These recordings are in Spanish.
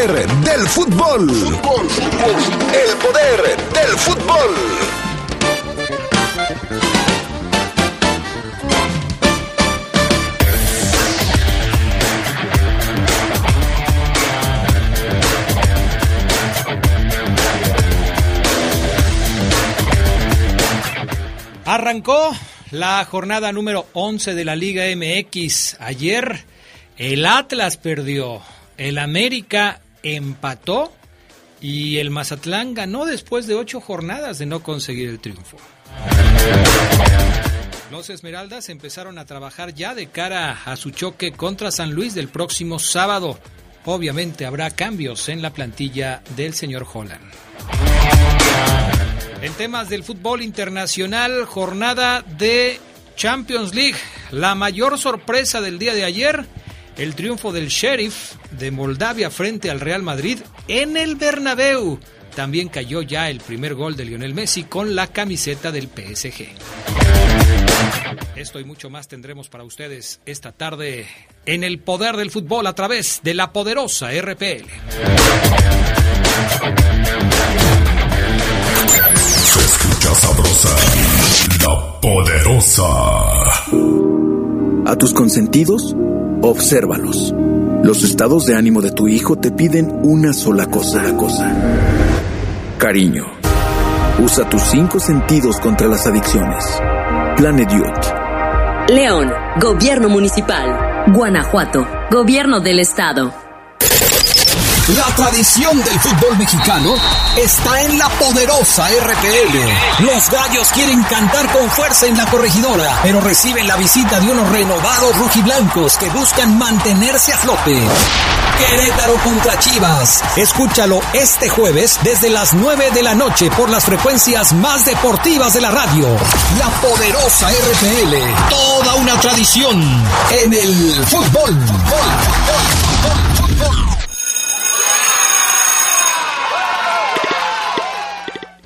del fútbol. El poder del fútbol. Arrancó la jornada número 11 de la Liga MX. Ayer el Atlas perdió, el América empató y el Mazatlán ganó después de ocho jornadas de no conseguir el triunfo. Los Esmeraldas empezaron a trabajar ya de cara a su choque contra San Luis del próximo sábado. Obviamente habrá cambios en la plantilla del señor Holland. En temas del fútbol internacional, jornada de Champions League. La mayor sorpresa del día de ayer, el triunfo del Sheriff de Moldavia frente al Real Madrid en el Bernabéu. También cayó ya el primer gol de Lionel Messi con la camiseta del PSG. Esto y mucho más tendremos para ustedes esta tarde en el poder del fútbol a través de la poderosa RPL. Se escucha sabrosa, la poderosa. A tus consentidos, obsérvalos. Los estados de ánimo de tu hijo te piden una sola cosa, cosa. Cariño. Usa tus cinco sentidos contra las adicciones. Planet Youth. León, Gobierno Municipal. Guanajuato, Gobierno del Estado. La tradición del fútbol mexicano está en la poderosa RPL. Los gallos quieren cantar con fuerza en la corregidora, pero reciben la visita de unos renovados rujiblancos que buscan mantenerse a flote. Querétaro contra Chivas. Escúchalo este jueves desde las 9 de la noche por las frecuencias más deportivas de la radio. La poderosa RPL. Toda una tradición en el fútbol.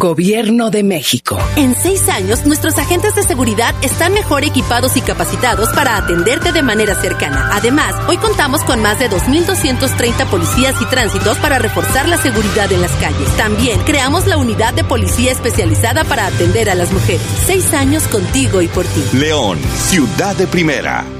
Gobierno de México. En seis años, nuestros agentes de seguridad están mejor equipados y capacitados para atenderte de manera cercana. Además, hoy contamos con más de 2.230 policías y tránsitos para reforzar la seguridad en las calles. También creamos la unidad de policía especializada para atender a las mujeres. Seis años contigo y por ti. León, ciudad de primera.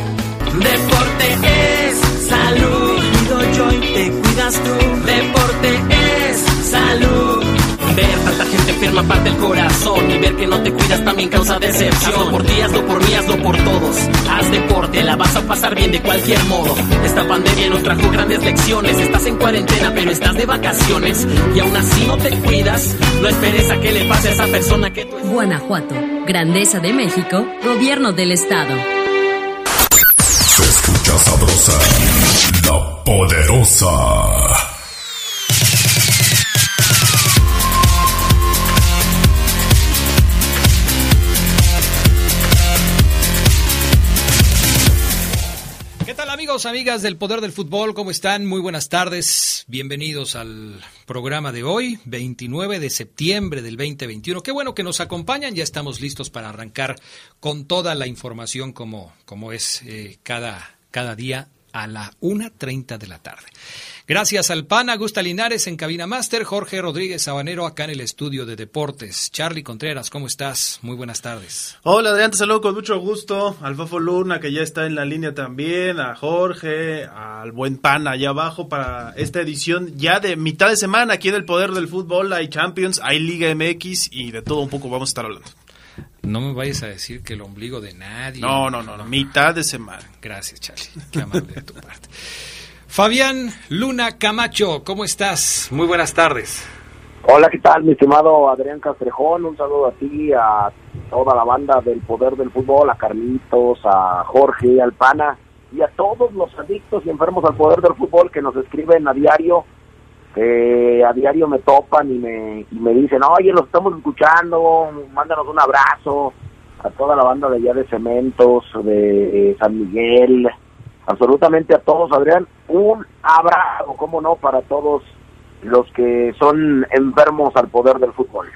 Deporte es salud. Cuido yo y te cuidas tú. Deporte es salud. Ver tanta gente enferma parte el corazón y ver que no te cuidas también causa decepción. Hazlo por ti, hazlo por mí, hazlo por todos. Haz deporte, la vas a pasar bien de cualquier modo. Esta pandemia nos trajo grandes lecciones. Estás en cuarentena, pero estás de vacaciones y aún así no te cuidas. No esperes a que le pase a esa persona que tú Guanajuato, Grandeza de México, Gobierno del Estado. Sabrosa, la poderosa. ¿Qué tal amigos, amigas del Poder del Fútbol? ¿Cómo están? Muy buenas tardes. Bienvenidos al programa de hoy, 29 de septiembre del 2021. Qué bueno que nos acompañan. Ya estamos listos para arrancar con toda la información como, como es eh, cada, cada día a la 1.30 de la tarde. Gracias al PAN, Augusta Linares en Cabina Master, Jorge Rodríguez Sabanero acá en el estudio de deportes. Charlie Contreras, ¿cómo estás? Muy buenas tardes. Hola Adrián, te saludo con mucho gusto. Al Fafo Luna, que ya está en la línea también, a Jorge, al buen PAN allá abajo para esta edición ya de mitad de semana aquí en el Poder del Fútbol. Hay Champions, hay Liga MX y de todo un poco vamos a estar hablando. No me vayas a decir que el ombligo de nadie. No, no, no, no. mitad de semana. Gracias, Charlie. Qué amable de tu parte. Fabián Luna Camacho, ¿cómo estás? Muy buenas tardes. Hola, ¿qué tal, mi estimado Adrián Castrejón? Un saludo a ti, a toda la banda del Poder del Fútbol, a Carlitos, a Jorge, al Pana y a todos los adictos y enfermos al Poder del Fútbol que nos escriben a diario, que a diario me topan y me, y me dicen, oye, los estamos escuchando, mándanos un abrazo a toda la banda de allá de Cementos, de San Miguel, absolutamente a todos, Adrián, un abrazo, cómo no, para todos los que son enfermos al poder del fútbol.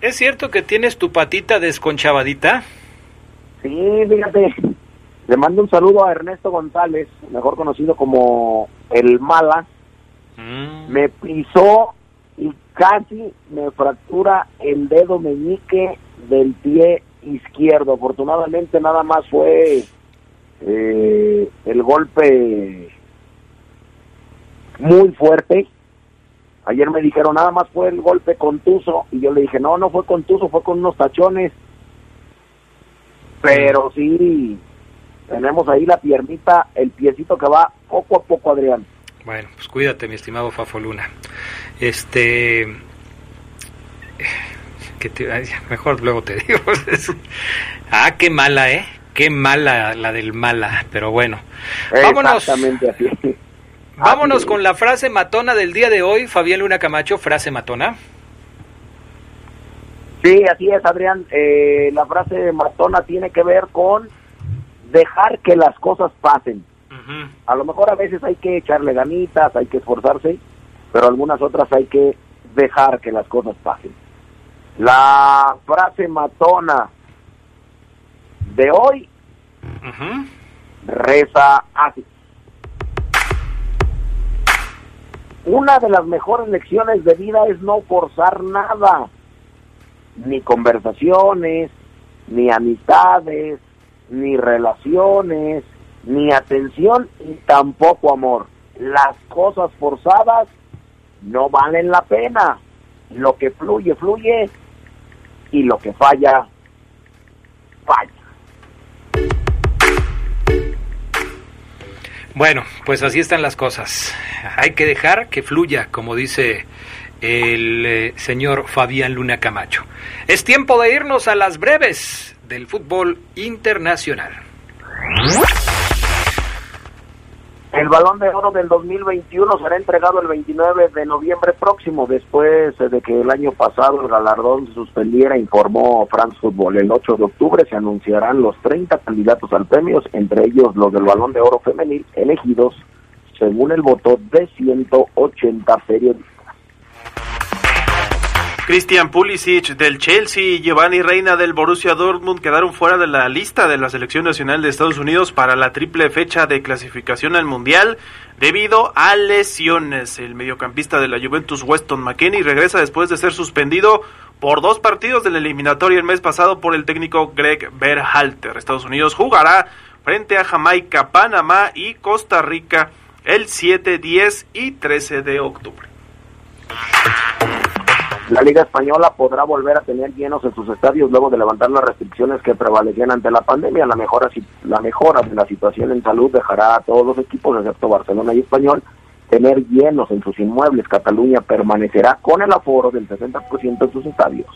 ¿Es cierto que tienes tu patita desconchavadita? Sí, fíjate, le mando un saludo a Ernesto González, mejor conocido como el Mala. Mm. Me pisó y casi me fractura el dedo meñique del pie izquierdo. Afortunadamente nada más fue eh, el golpe muy fuerte. Ayer me dijeron, nada más fue el golpe contuso. Y yo le dije, no, no fue contuso, fue con unos tachones. Pero sí, tenemos ahí la piernita, el piecito que va poco a poco, Adrián. Bueno, pues cuídate, mi estimado Fafo Luna. Este. Que te, mejor luego te digo. ah, qué mala, ¿eh? Qué mala la del mala, pero bueno. Vámonos. Vámonos con la frase matona del día de hoy, Fabián Luna Camacho, frase matona. Sí, así es, Adrián. Eh, la frase matona tiene que ver con dejar que las cosas pasen. A lo mejor a veces hay que echarle ganitas, hay que esforzarse, pero algunas otras hay que dejar que las cosas pasen. La frase matona de hoy reza así. Una de las mejores lecciones de vida es no forzar nada, ni conversaciones, ni amistades, ni relaciones, ni atención y tampoco amor. Las cosas forzadas no valen la pena. Lo que fluye, fluye y lo que falla, falla. Bueno, pues así están las cosas. Hay que dejar que fluya, como dice el eh, señor Fabián Luna Camacho. Es tiempo de irnos a las breves del fútbol internacional. El balón de oro del 2021 será entregado el 29 de noviembre próximo, después de que el año pasado el galardón se suspendiera, informó France Football. El 8 de octubre se anunciarán los 30 candidatos al premio, entre ellos los del balón de oro femenil, elegidos según el voto de 180 periodistas. Christian Pulisic del Chelsea y Giovanni Reina del Borussia Dortmund quedaron fuera de la lista de la selección nacional de Estados Unidos para la triple fecha de clasificación al Mundial debido a lesiones. El mediocampista de la Juventus Weston McKennie regresa después de ser suspendido por dos partidos del eliminatorio el mes pasado por el técnico Greg Berhalter. Estados Unidos jugará frente a Jamaica, Panamá y Costa Rica el 7, 10 y 13 de octubre. La Liga Española podrá volver a tener llenos en sus estadios luego de levantar las restricciones que prevalecían ante la pandemia. La mejora, la mejora de la situación en salud dejará a todos los equipos, excepto Barcelona y Español, tener llenos en sus inmuebles. Cataluña permanecerá con el aforo del 60% en sus estadios.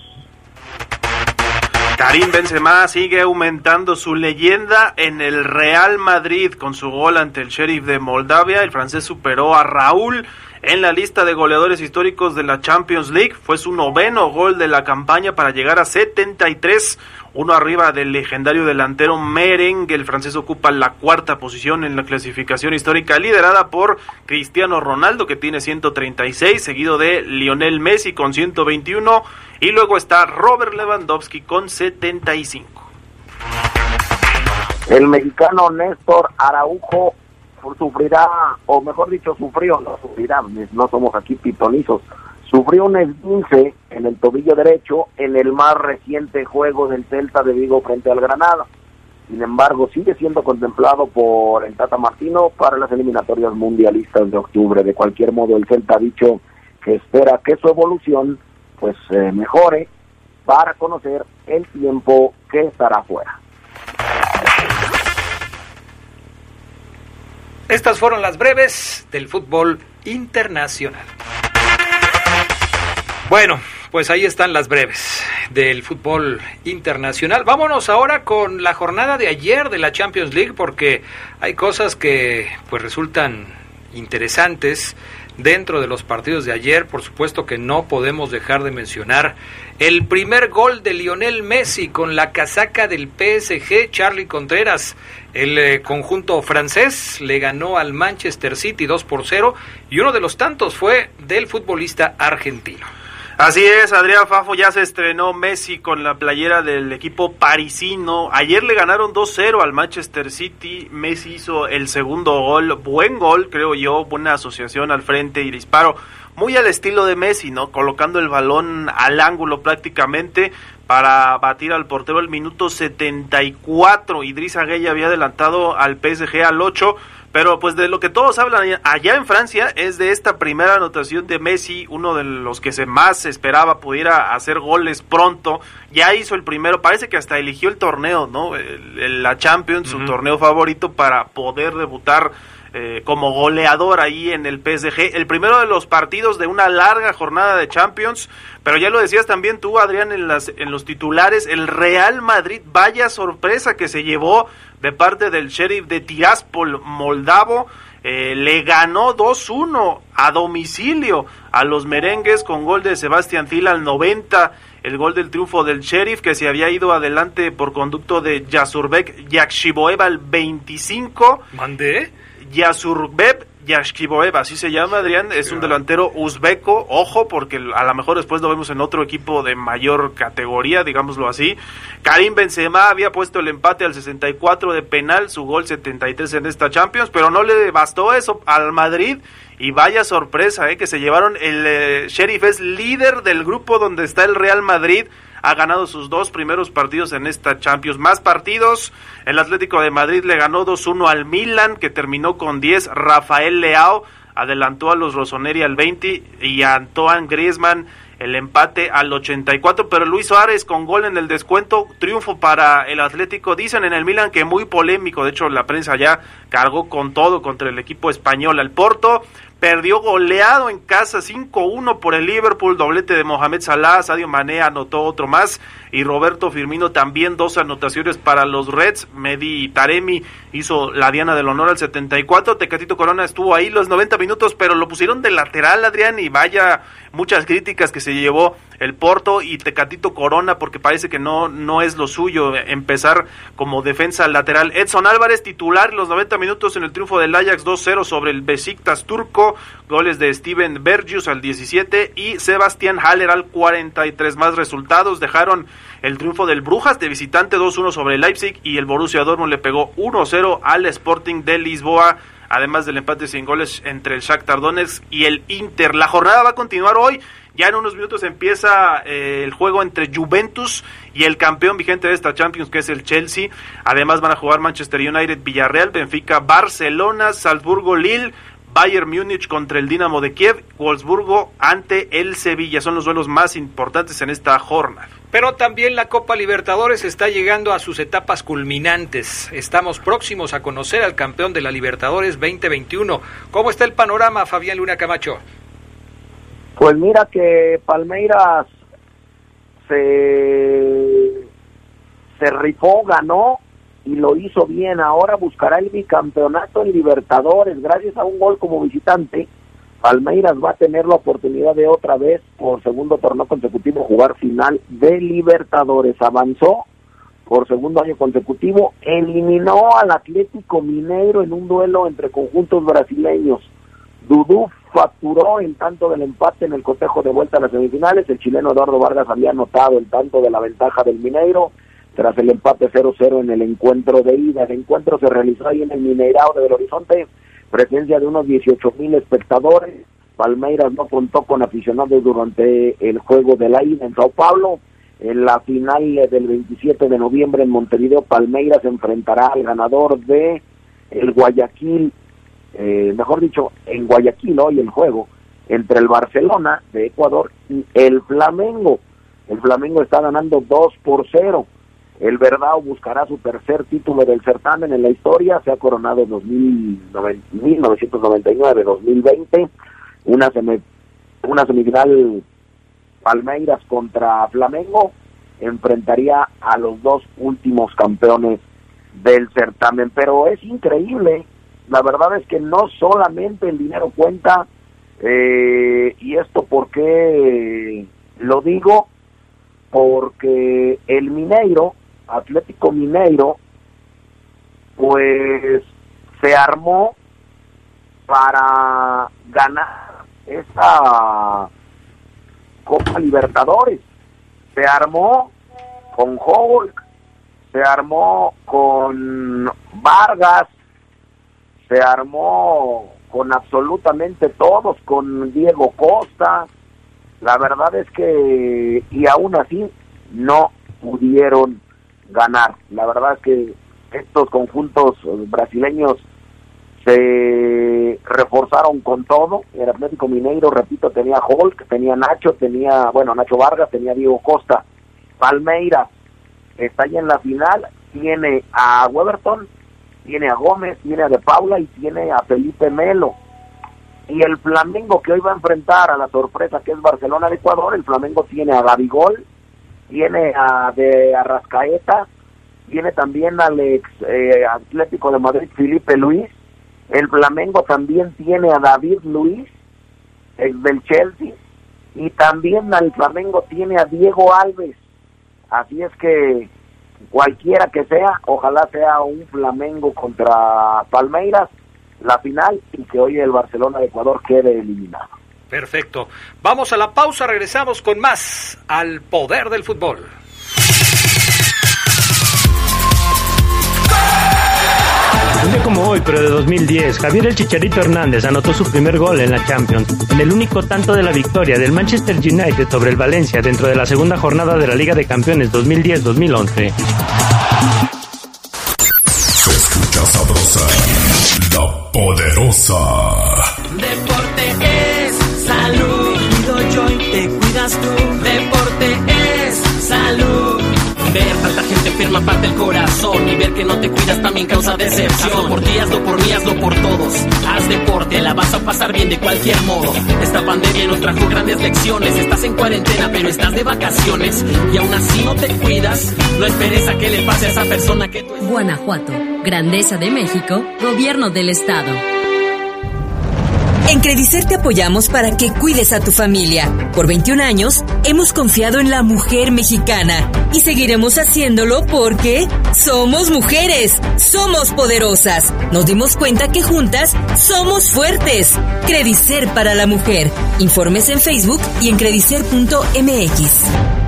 Karim Benzema sigue aumentando su leyenda en el Real Madrid con su gol ante el Sheriff de Moldavia. El francés superó a Raúl en la lista de goleadores históricos de la Champions League. Fue su noveno gol de la campaña para llegar a 73, uno arriba del legendario delantero Merengue. El francés ocupa la cuarta posición en la clasificación histórica, liderada por Cristiano Ronaldo, que tiene 136, seguido de Lionel Messi con 121, y luego está Robert Lewandowski con 75. El mexicano Néstor Araujo sufrirá, o mejor dicho, sufrió, no sufrirá, no somos aquí pitonizos, sufrió un esguince en el tobillo derecho en el más reciente juego del Celta de Vigo frente al Granada. Sin embargo, sigue siendo contemplado por el Tata Martino para las eliminatorias mundialistas de octubre. De cualquier modo, el Celta ha dicho que espera que su evolución pues eh, mejore para conocer el tiempo que estará fuera. Estas fueron las breves del fútbol internacional. Bueno, pues ahí están las breves del fútbol internacional. Vámonos ahora con la jornada de ayer de la Champions League porque hay cosas que pues resultan interesantes dentro de los partidos de ayer, por supuesto que no podemos dejar de mencionar el primer gol de Lionel Messi con la casaca del PSG, Charlie Contreras. El eh, conjunto francés le ganó al Manchester City 2 por 0 y uno de los tantos fue del futbolista argentino. Así es, Adrián Fafo ya se estrenó Messi con la playera del equipo parisino. Ayer le ganaron 2-0 al Manchester City. Messi hizo el segundo gol, buen gol, creo yo, buena asociación al frente y disparo. Muy al estilo de Messi, ¿no? Colocando el balón al ángulo prácticamente para batir al portero el minuto 74. Idrissa Gueye había adelantado al PSG al 8 pero pues de lo que todos hablan allá en Francia es de esta primera anotación de Messi, uno de los que se más esperaba pudiera hacer goles pronto. Ya hizo el primero, parece que hasta eligió el torneo, ¿no? la Champions, su torneo favorito para poder debutar eh, como goleador ahí en el PSG. El primero de los partidos de una larga jornada de Champions, pero ya lo decías también tú, Adrián, en, las, en los titulares, el Real Madrid, vaya sorpresa que se llevó de parte del sheriff de Tiraspol moldavo. Eh, le ganó 2-1 a domicilio a los merengues con gol de Sebastián Fila al 90, el gol del triunfo del sheriff que se había ido adelante por conducto de Yasurbek Yakshiboeva al 25. ¿Mandé? Yasurbek Yashkiboev, así se llama, Adrián, es un delantero uzbeco, ojo, porque a lo mejor después lo vemos en otro equipo de mayor categoría, digámoslo así. Karim Benzema había puesto el empate al 64 de penal, su gol 73 en esta Champions, pero no le bastó eso al Madrid. Y vaya sorpresa, eh, que se llevaron, el eh, Sheriff es líder del grupo donde está el Real Madrid, ha ganado sus dos primeros partidos en esta Champions. Más partidos, el Atlético de Madrid le ganó 2-1 al Milan, que terminó con 10. Rafael Leao adelantó a los Rossoneri al 20 y a Antoine Griezmann el empate al 84, pero Luis Suárez con gol en el descuento, triunfo para el Atlético. Dicen en el Milan que muy polémico, de hecho la prensa ya cargó con todo contra el equipo español. Al Porto perdió goleado en casa 5-1 por el Liverpool, doblete de Mohamed Salah, Sadio Mané anotó otro más y Roberto Firmino también dos anotaciones para los Reds, Medi Taremi hizo la diana del honor al 74, Tecatito Corona estuvo ahí los 90 minutos, pero lo pusieron de lateral Adrián y vaya muchas críticas que se llevó el Porto y Tecatito Corona porque parece que no, no es lo suyo empezar como defensa lateral. Edson Álvarez titular los 90 minutos en el triunfo del Ajax 2-0 sobre el Besiktas turco, goles de Steven Bergius al 17 y Sebastián Haller al 43. Más resultados dejaron el triunfo del Brujas de visitante 2-1 sobre Leipzig y el Borussia Dortmund le pegó 1-0 al Sporting de Lisboa además del empate sin goles entre el Shakhtar Donetsk y el Inter. La jornada va a continuar hoy ya en unos minutos empieza eh, el juego entre Juventus y el campeón vigente de esta Champions, que es el Chelsea. Además van a jugar Manchester United, Villarreal, Benfica, Barcelona, Salzburgo, Lille. Bayern Múnich contra el Dinamo de Kiev, Wolfsburgo ante el Sevilla. Son los duelos más importantes en esta jornada. Pero también la Copa Libertadores está llegando a sus etapas culminantes. Estamos próximos a conocer al campeón de la Libertadores 2021. ¿Cómo está el panorama, Fabián Luna Camacho? Pues mira que Palmeiras se, se rifó, ganó y lo hizo bien. Ahora buscará el bicampeonato en Libertadores. Gracias a un gol como visitante, Palmeiras va a tener la oportunidad de otra vez, por segundo torneo consecutivo, jugar final de Libertadores. Avanzó por segundo año consecutivo, eliminó al Atlético Mineiro en un duelo entre conjuntos brasileños. Dudú facturó en tanto del empate en el cotejo de vuelta a las semifinales. El chileno Eduardo Vargas había anotado el tanto de la ventaja del Mineiro tras el empate 0-0 en el encuentro de ida. El encuentro se realizó ahí en el Mineirao de Belo Horizonte presencia de unos 18 mil espectadores. Palmeiras no contó con aficionados durante el juego de la ida en Sao Paulo. En la final del 27 de noviembre en Montevideo, Palmeiras enfrentará al ganador de el Guayaquil, eh, mejor dicho, en Guayaquil hoy el juego, entre el Barcelona de Ecuador y el Flamengo. El Flamengo está ganando 2 por 0. El Verdao buscará su tercer título del certamen en la historia. Se ha coronado en 1999-2020. Una, una semifinal Palmeiras contra Flamengo. Enfrentaría a los dos últimos campeones del certamen. Pero es increíble. La verdad es que no solamente el dinero cuenta. Eh, y esto porque lo digo porque el Mineiro Atlético Mineiro, pues se armó para ganar esta Copa Libertadores. Se armó con Hulk, se armó con Vargas, se armó con absolutamente todos, con Diego Costa. La verdad es que, y aún así, no pudieron ganar. La verdad es que estos conjuntos brasileños se reforzaron con todo. El Atlético Mineiro, repito, tenía Hulk, tenía Nacho, tenía, bueno, Nacho Vargas, tenía Diego Costa. Palmeiras está ahí en la final, tiene a Weberton, tiene a Gómez, tiene a De Paula y tiene a Felipe Melo. Y el Flamengo que hoy va a enfrentar a la sorpresa que es Barcelona de Ecuador, el Flamengo tiene a Gabigol, tiene a de Arrascaeta, tiene también al ex eh, Atlético de Madrid Felipe Luis, el Flamengo también tiene a David Luis, ex del Chelsea, y también al Flamengo tiene a Diego Alves. Así es que cualquiera que sea, ojalá sea un Flamengo contra Palmeiras, la final, y que hoy el Barcelona de Ecuador quede eliminado. Perfecto. Vamos a la pausa, regresamos con más al poder del fútbol. Un día como hoy, pero de 2010, Javier El Chicharito Hernández anotó su primer gol en la Champions, en el único tanto de la victoria del Manchester United sobre el Valencia dentro de la segunda jornada de la Liga de Campeones 2010-2011. Se escucha sabrosa, la poderosa. Ver tanta gente enferma parte el corazón y ver que no te cuidas también causa decepción. Hazlo por ti, hazlo por mí, hazlo por todos. Haz deporte, la vas a pasar bien de cualquier modo. Esta pandemia nos trajo grandes lecciones. Estás en cuarentena, pero estás de vacaciones y aún así no te cuidas. No esperes a que le pase a esa persona que tú Guanajuato, Grandeza de México, Gobierno del Estado. En Credicer te apoyamos para que cuides a tu familia. Por 21 años hemos confiado en la mujer mexicana y seguiremos haciéndolo porque somos mujeres, somos poderosas. Nos dimos cuenta que juntas somos fuertes. Credicer para la mujer. Informes en Facebook y en credicer.mx.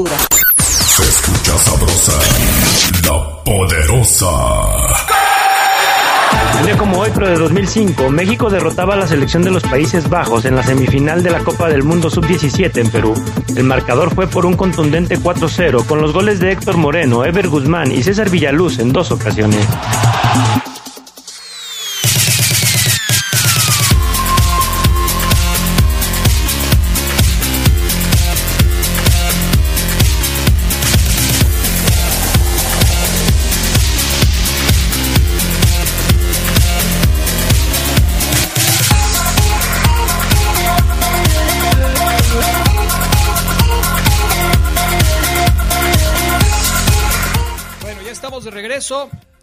Se escucha sabrosa, la poderosa. Un día como hoy, pero de 2005, México derrotaba a la selección de los Países Bajos en la semifinal de la Copa del Mundo Sub-17 en Perú. El marcador fue por un contundente 4-0 con los goles de Héctor Moreno, Ever Guzmán y César Villaluz en dos ocasiones.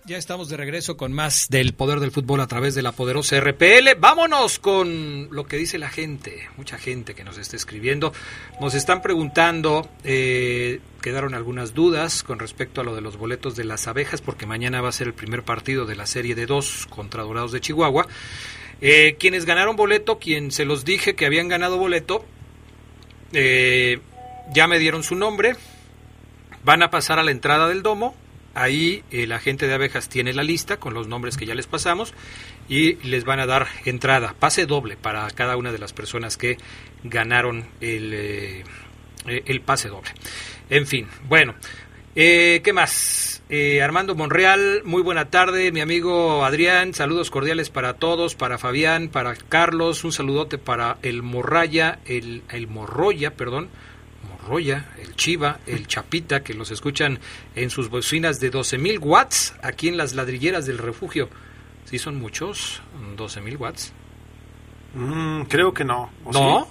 Ya estamos de regreso con más del poder del fútbol a través de la poderosa RPL. Vámonos con lo que dice la gente, mucha gente que nos está escribiendo. Nos están preguntando, eh, quedaron algunas dudas con respecto a lo de los boletos de las abejas, porque mañana va a ser el primer partido de la serie de dos contra Dorados de Chihuahua. Eh, quienes ganaron boleto, quien se los dije que habían ganado boleto, eh, ya me dieron su nombre, van a pasar a la entrada del domo Ahí el agente de abejas tiene la lista con los nombres que ya les pasamos y les van a dar entrada, pase doble para cada una de las personas que ganaron el, eh, el pase doble. En fin, bueno, eh, ¿qué más? Eh, Armando Monreal, muy buena tarde, mi amigo Adrián, saludos cordiales para todos, para Fabián, para Carlos, un saludote para el Morraya, el, el Morroya, perdón, Roya, el Chiva, el Chapita, que los escuchan en sus bocinas de 12.000 watts aquí en las ladrilleras del refugio. ¿Sí son muchos? ¿12.000 watts? Mm, creo que no. ¿No?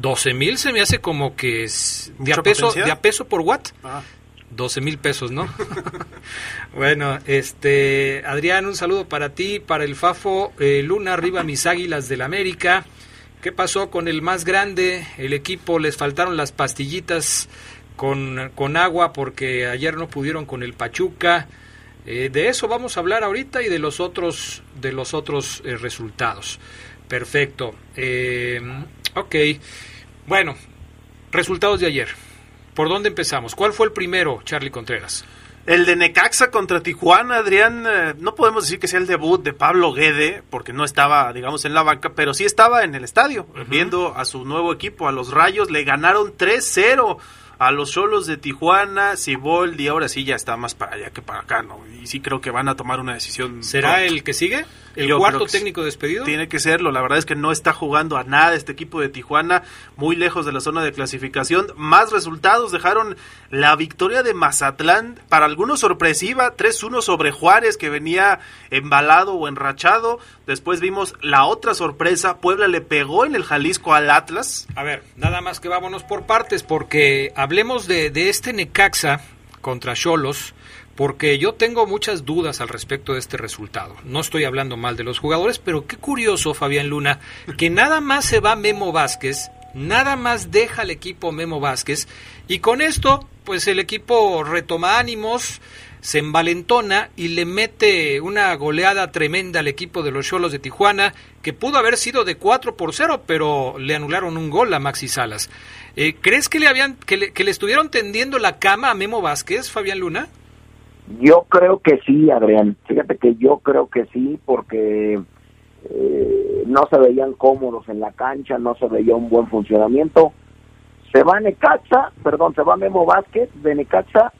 12.000 se me hace como que es de a, peso, de a peso por watt. Ah. 12 mil pesos, ¿no? bueno, este, Adrián, un saludo para ti, para el Fafo, eh, Luna, arriba mis águilas del América, ¿Qué pasó con el más grande? El equipo les faltaron las pastillitas con, con agua porque ayer no pudieron con el Pachuca. Eh, de eso vamos a hablar ahorita y de los otros, de los otros eh, resultados. Perfecto. Eh, ok. Bueno, resultados de ayer. ¿Por dónde empezamos? ¿Cuál fue el primero, Charlie Contreras? El de Necaxa contra Tijuana, Adrián, eh, no podemos decir que sea el debut de Pablo Guede, porque no estaba, digamos, en la banca, pero sí estaba en el estadio, viendo a su nuevo equipo, a los Rayos, le ganaron 3-0 a los solos de Tijuana, Siboldi, ahora sí ya está más para allá que para acá, ¿no? Y sí creo que van a tomar una decisión. ¿Será el que sigue? ¿El cuarto técnico despedido? Tiene que serlo, la verdad es que no está jugando a nada este equipo de Tijuana, muy lejos de la zona de clasificación. Más resultados dejaron la victoria de Mazatlán, para algunos sorpresiva, 3-1 sobre Juárez, que venía embalado o enrachado. Después vimos la otra sorpresa, Puebla le pegó en el Jalisco al Atlas. A ver, nada más que vámonos por partes, porque hablemos de, de este Necaxa contra Cholos porque yo tengo muchas dudas al respecto de este resultado. No estoy hablando mal de los jugadores, pero qué curioso, Fabián Luna, que nada más se va Memo Vázquez, nada más deja el equipo Memo Vázquez, y con esto, pues el equipo retoma ánimos, se envalentona y le mete una goleada tremenda al equipo de los Cholos de Tijuana, que pudo haber sido de 4 por 0, pero le anularon un gol a Maxi Salas. Eh, ¿Crees que le, habían, que le, que le estuvieron tendiendo la cama a Memo Vázquez, Fabián Luna? Yo creo que sí, Adrián. Fíjate que yo creo que sí, porque eh, no se veían cómodos en la cancha, no se veía un buen funcionamiento. Se va Necaxa, perdón, se va Memo Vázquez de Necaxa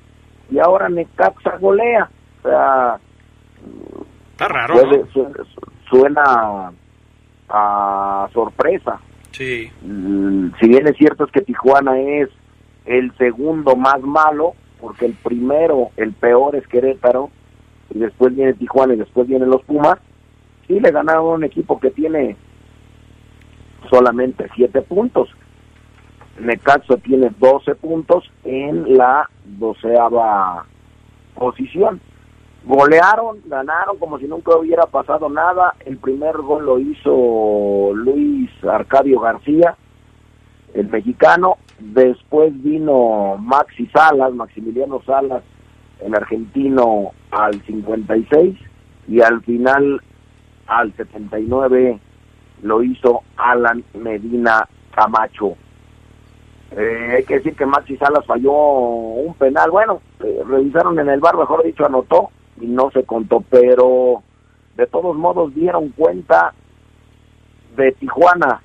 y ahora Necaxa golea. O sea, está raro. suena, a sorpresa. Sí. Mm, si bien es cierto es que Tijuana es el segundo más malo, porque el primero, el peor es Querétaro, y después viene Tijuana y después vienen los Pumas, y le ganaron a un equipo que tiene solamente siete puntos. Necaxa tiene 12 puntos en la doceava posición. Golearon, ganaron como si nunca hubiera pasado nada. El primer gol lo hizo Luis Arcadio García, el mexicano, Después vino Maxi Salas, Maximiliano Salas, el argentino al 56 y al final al 79 lo hizo Alan Medina Camacho. Eh, hay que decir que Maxi Salas falló un penal. Bueno, eh, revisaron en el bar, mejor dicho, anotó y no se contó, pero de todos modos dieron cuenta de Tijuana,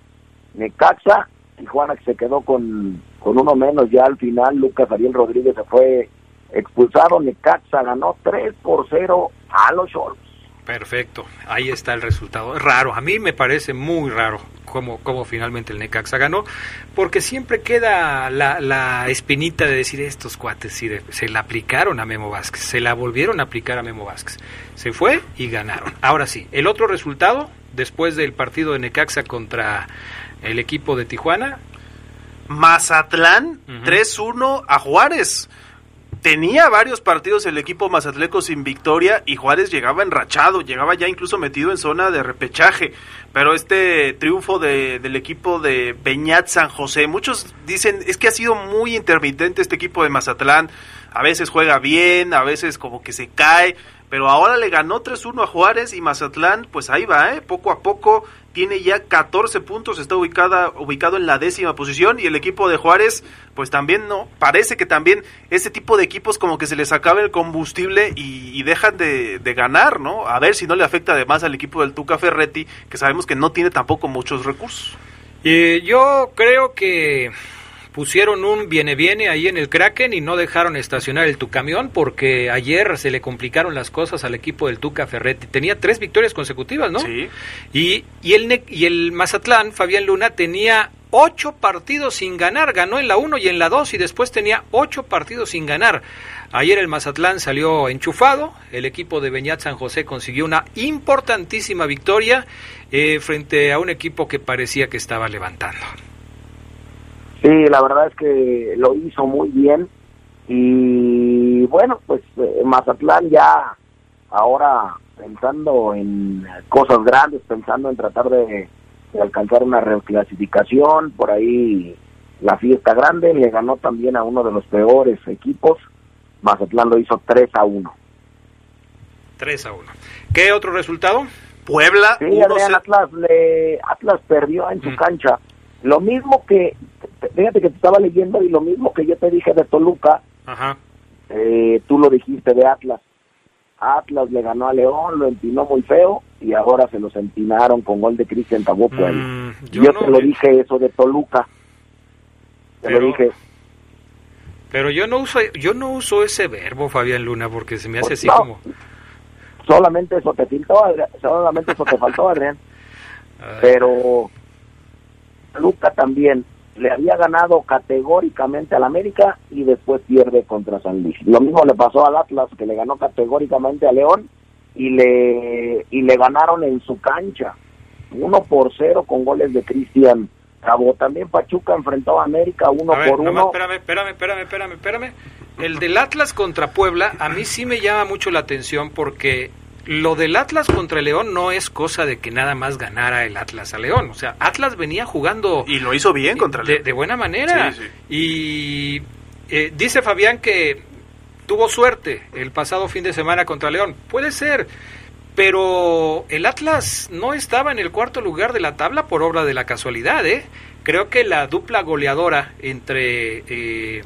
Necaxa Tijuana que se quedó con, con uno menos ya al final, Lucas Ariel Rodríguez se fue expulsado, Necaxa ganó 3 por 0 a los Cholos. Perfecto, ahí está el resultado. Es raro, a mí me parece muy raro cómo, cómo finalmente el Necaxa ganó, porque siempre queda la, la espinita de decir estos cuates se la aplicaron a Memo Vázquez, se la volvieron a aplicar a Memo Vázquez. Se fue y ganaron. Ahora sí, el otro resultado, después del partido de Necaxa contra el equipo de Tijuana. Mazatlán 3-1 a Juárez. Tenía varios partidos el equipo mazatleco sin victoria y Juárez llegaba enrachado, llegaba ya incluso metido en zona de repechaje. Pero este triunfo de, del equipo de Beñat San José, muchos dicen es que ha sido muy intermitente este equipo de Mazatlán. A veces juega bien, a veces como que se cae, pero ahora le ganó 3-1 a Juárez y Mazatlán, pues ahí va, ¿eh? poco a poco tiene ya 14 puntos, está ubicada, ubicado en la décima posición y el equipo de Juárez, pues también no, parece que también ese tipo de equipos como que se les acaba el combustible y, dejan de, ganar, ¿no? A ver si no le afecta además al equipo del Tuca Ferretti, que sabemos que no tiene tampoco muchos recursos. y yo creo que pusieron un viene viene ahí en el Kraken y no dejaron estacionar el tu camión porque ayer se le complicaron las cosas al equipo del Tuca Ferretti. Tenía tres victorias consecutivas, ¿no? Sí. Y, y, el, y el Mazatlán, Fabián Luna, tenía ocho partidos sin ganar. Ganó en la uno y en la dos y después tenía ocho partidos sin ganar. Ayer el Mazatlán salió enchufado, el equipo de Beñat San José consiguió una importantísima victoria eh, frente a un equipo que parecía que estaba levantando. Sí, la verdad es que lo hizo muy bien y bueno, pues eh, Mazatlán ya ahora pensando en cosas grandes, pensando en tratar de, alcanzar una reclasificación, por ahí la fiesta grande, le ganó también a uno de los peores equipos, Mazatlán lo hizo 3 a 1. 3 a 1. ¿Qué otro resultado? Puebla. Sí, Atlas, le, Atlas perdió en su cancha. Lo mismo que fíjate que te estaba leyendo y lo mismo que yo te dije de Toluca, Eh, tú lo dijiste de Atlas. Atlas le ganó a León, lo empinó muy feo y ahora se los empinaron con gol de Cristian Tabó mm, yo, te lo dije eso de Toluca. Te lo dije. Pero yo no uso yo no uso ese verbo, Fabián Luna, porque se me hace pues así como solamente eso te faltó, solamente eso te faltó, Adrián. Pero Toluca también le había ganado categóricamente al América y después pierde contra San Luis. Lo mismo le pasó al Atlas que le ganó categóricamente a León y le y le ganaron en su cancha uno por cero con goles de Cristian Cabo. También Pachuca enfrentó a América uno por uno. Espérame, espérame, espérame, espérame, espérame. El del Atlas contra Puebla a mí sí me llama mucho la atención porque lo del Atlas contra el León no es cosa de que nada más ganara el Atlas a León. O sea, Atlas venía jugando. Y lo hizo bien contra León. De, buena manera. Y eh, dice Fabián que tuvo suerte el pasado fin de semana contra León. Puede ser. Pero el Atlas no estaba en el cuarto lugar de la tabla por obra de la casualidad, ¿eh? Creo que la dupla goleadora entre eh,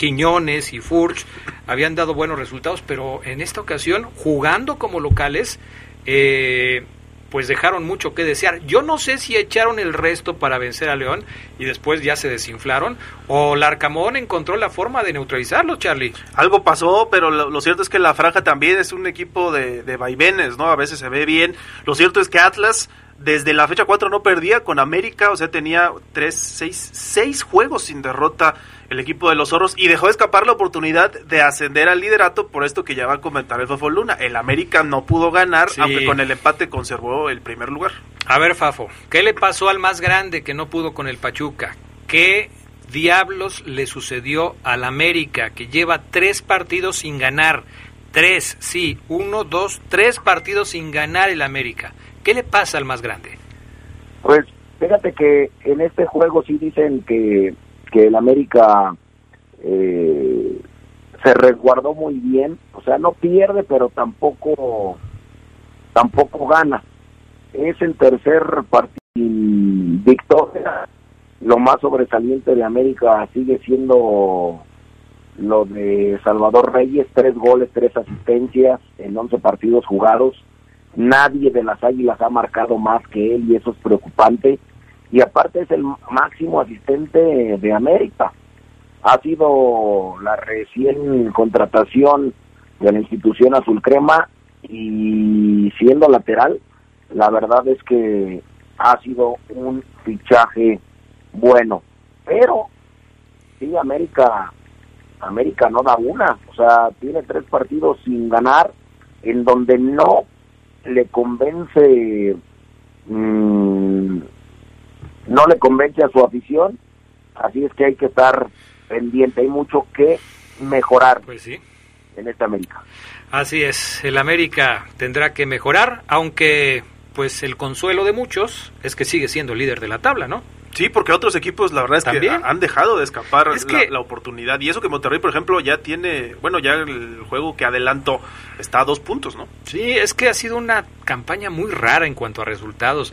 Quiñones y Furch habían dado buenos resultados, pero en esta ocasión, jugando como locales, eh, pues dejaron mucho que desear. Yo no sé si echaron el resto para vencer a León y después ya se desinflaron, o Larcamón encontró la forma de neutralizarlo, Charlie. Algo pasó, pero lo, cierto es que la franja también es un equipo de, de vaivenes, ¿no? A veces se ve bien. Lo cierto es que Atlas desde la fecha 4 no perdía con América, o sea, tenía tres, seis, seis juegos sin derrota el equipo de los zorros y dejó escapar la oportunidad de ascender al liderato por esto que ya va a comentar el Fafo Luna. El América no pudo ganar, aunque con el empate conservó el primer lugar. A ver, Fafo, ¿qué le pasó al más grande que no pudo con el Pachuca? ¿Qué diablos le sucedió al América que lleva tres partidos sin ganar? Tres, sí, uno, dos, tres partidos sin ganar el América. ¿Qué le pasa al más grande? Pues fíjate que en este juego sí dicen que que el América eh, se resguardó muy bien, o sea, no pierde, pero tampoco tampoco gana. Es el tercer partido victoria. Lo más sobresaliente de América sigue siendo lo de Salvador Reyes, tres goles, tres asistencias en once partidos jugados. Nadie de las Águilas ha marcado más que él y eso es preocupante y aparte es el máximo asistente de América. Ha sido la recién contratación de la institución Azul Crema y siendo lateral, la verdad es que ha sido un fichaje bueno. Pero sí, América, América no da una, o sea, tiene tres partidos sin ganar, en donde no le convence mmm, no le convence a su afición, así es que hay que estar pendiente, hay mucho que mejorar Pues sí. en esta América. Así es, el América tendrá que mejorar, aunque pues el consuelo de muchos es que sigue siendo líder de la tabla, ¿no? Sí, porque otros equipos la verdad es ¿También? que han dejado de escapar Es la, que- la oportunidad. Y eso que Monterrey, por ejemplo, ya tiene, bueno, ya el juego que adelanto está a dos puntos, ¿no? Sí, es que ha sido una campaña muy rara en cuanto a resultados.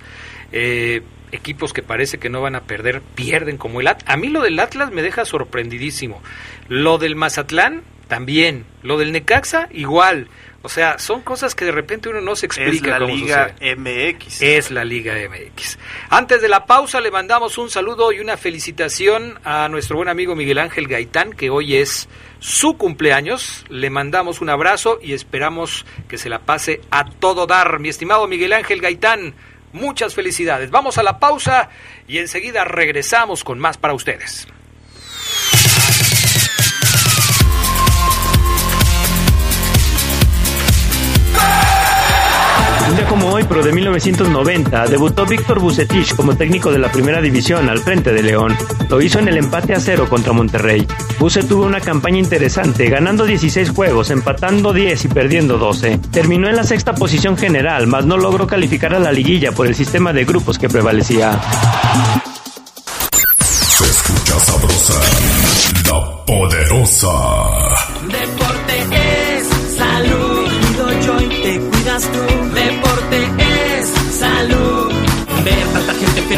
Eh, equipos que parece que no van a perder, pierden como el Atlas. A mí lo del Atlas me deja sorprendidísimo. Lo del Mazatlán, también. Lo del Necaxa, igual. O sea, son cosas que de repente uno no se explica. Es la cómo Liga sucede. MX. Es la Liga MX. Antes de la pausa le mandamos un saludo y una felicitación a nuestro buen amigo Miguel Ángel Gaitán, que hoy es su cumpleaños. Le mandamos un abrazo y esperamos que se la pase a todo dar. Mi estimado Miguel Ángel Gaitán, muchas felicidades. Vamos a la pausa y enseguida regresamos con más para ustedes. Un día como hoy, pero de 1990, debutó Víctor Bucetich como técnico de la primera división al frente de León. Lo hizo en el empate a cero contra Monterrey. Buse tuvo una campaña interesante, ganando 16 juegos, empatando 10 y perdiendo 12. Terminó en la sexta posición general, mas no logró calificar a la liguilla por el sistema de grupos que prevalecía. Se escucha sabrosa, la poderosa.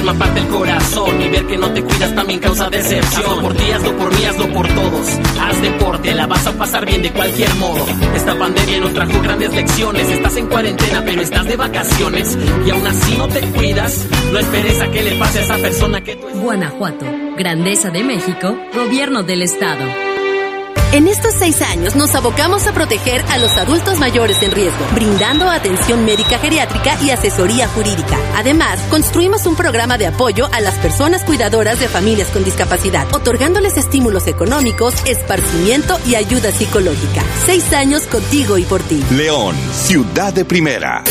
Enferma parte corazón y ver que no te cuidas también causa decepción. Hazlo por ti, hazlo por mí, hazlo por todos. Haz deporte, la vas a pasar bien de cualquier modo. Esta pandemia nos trajo grandes lecciones. Estás en cuarentena, pero estás de vacaciones y aún así no te cuidas. No esperes a que le pase a esa persona que tú Guanajuato, Grandeza de México, Gobierno del Estado. En estos seis años nos abocamos a proteger a los adultos mayores en riesgo, brindando atención médica geriátrica y asesoría jurídica. Además, construimos un programa de apoyo a las personas cuidadoras de familias con discapacidad, otorgándoles estímulos económicos, esparcimiento y ayuda psicológica. Seis años contigo y por ti. León, ciudad de primera.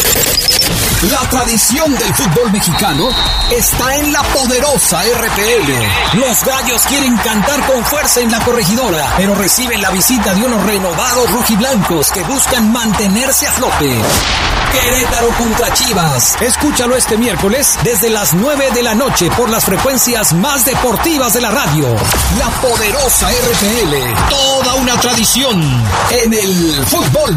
La tradición del fútbol mexicano está en la poderosa RPL. Los gallos quieren cantar con fuerza en la corregidora, pero reciben la visita de unos renovados rujiblancos que buscan mantenerse a flote. Querétaro contra Chivas. Escúchalo este miércoles desde las 9 de la noche por las frecuencias más deportivas de la radio. La poderosa RPL. Toda una tradición en el fútbol.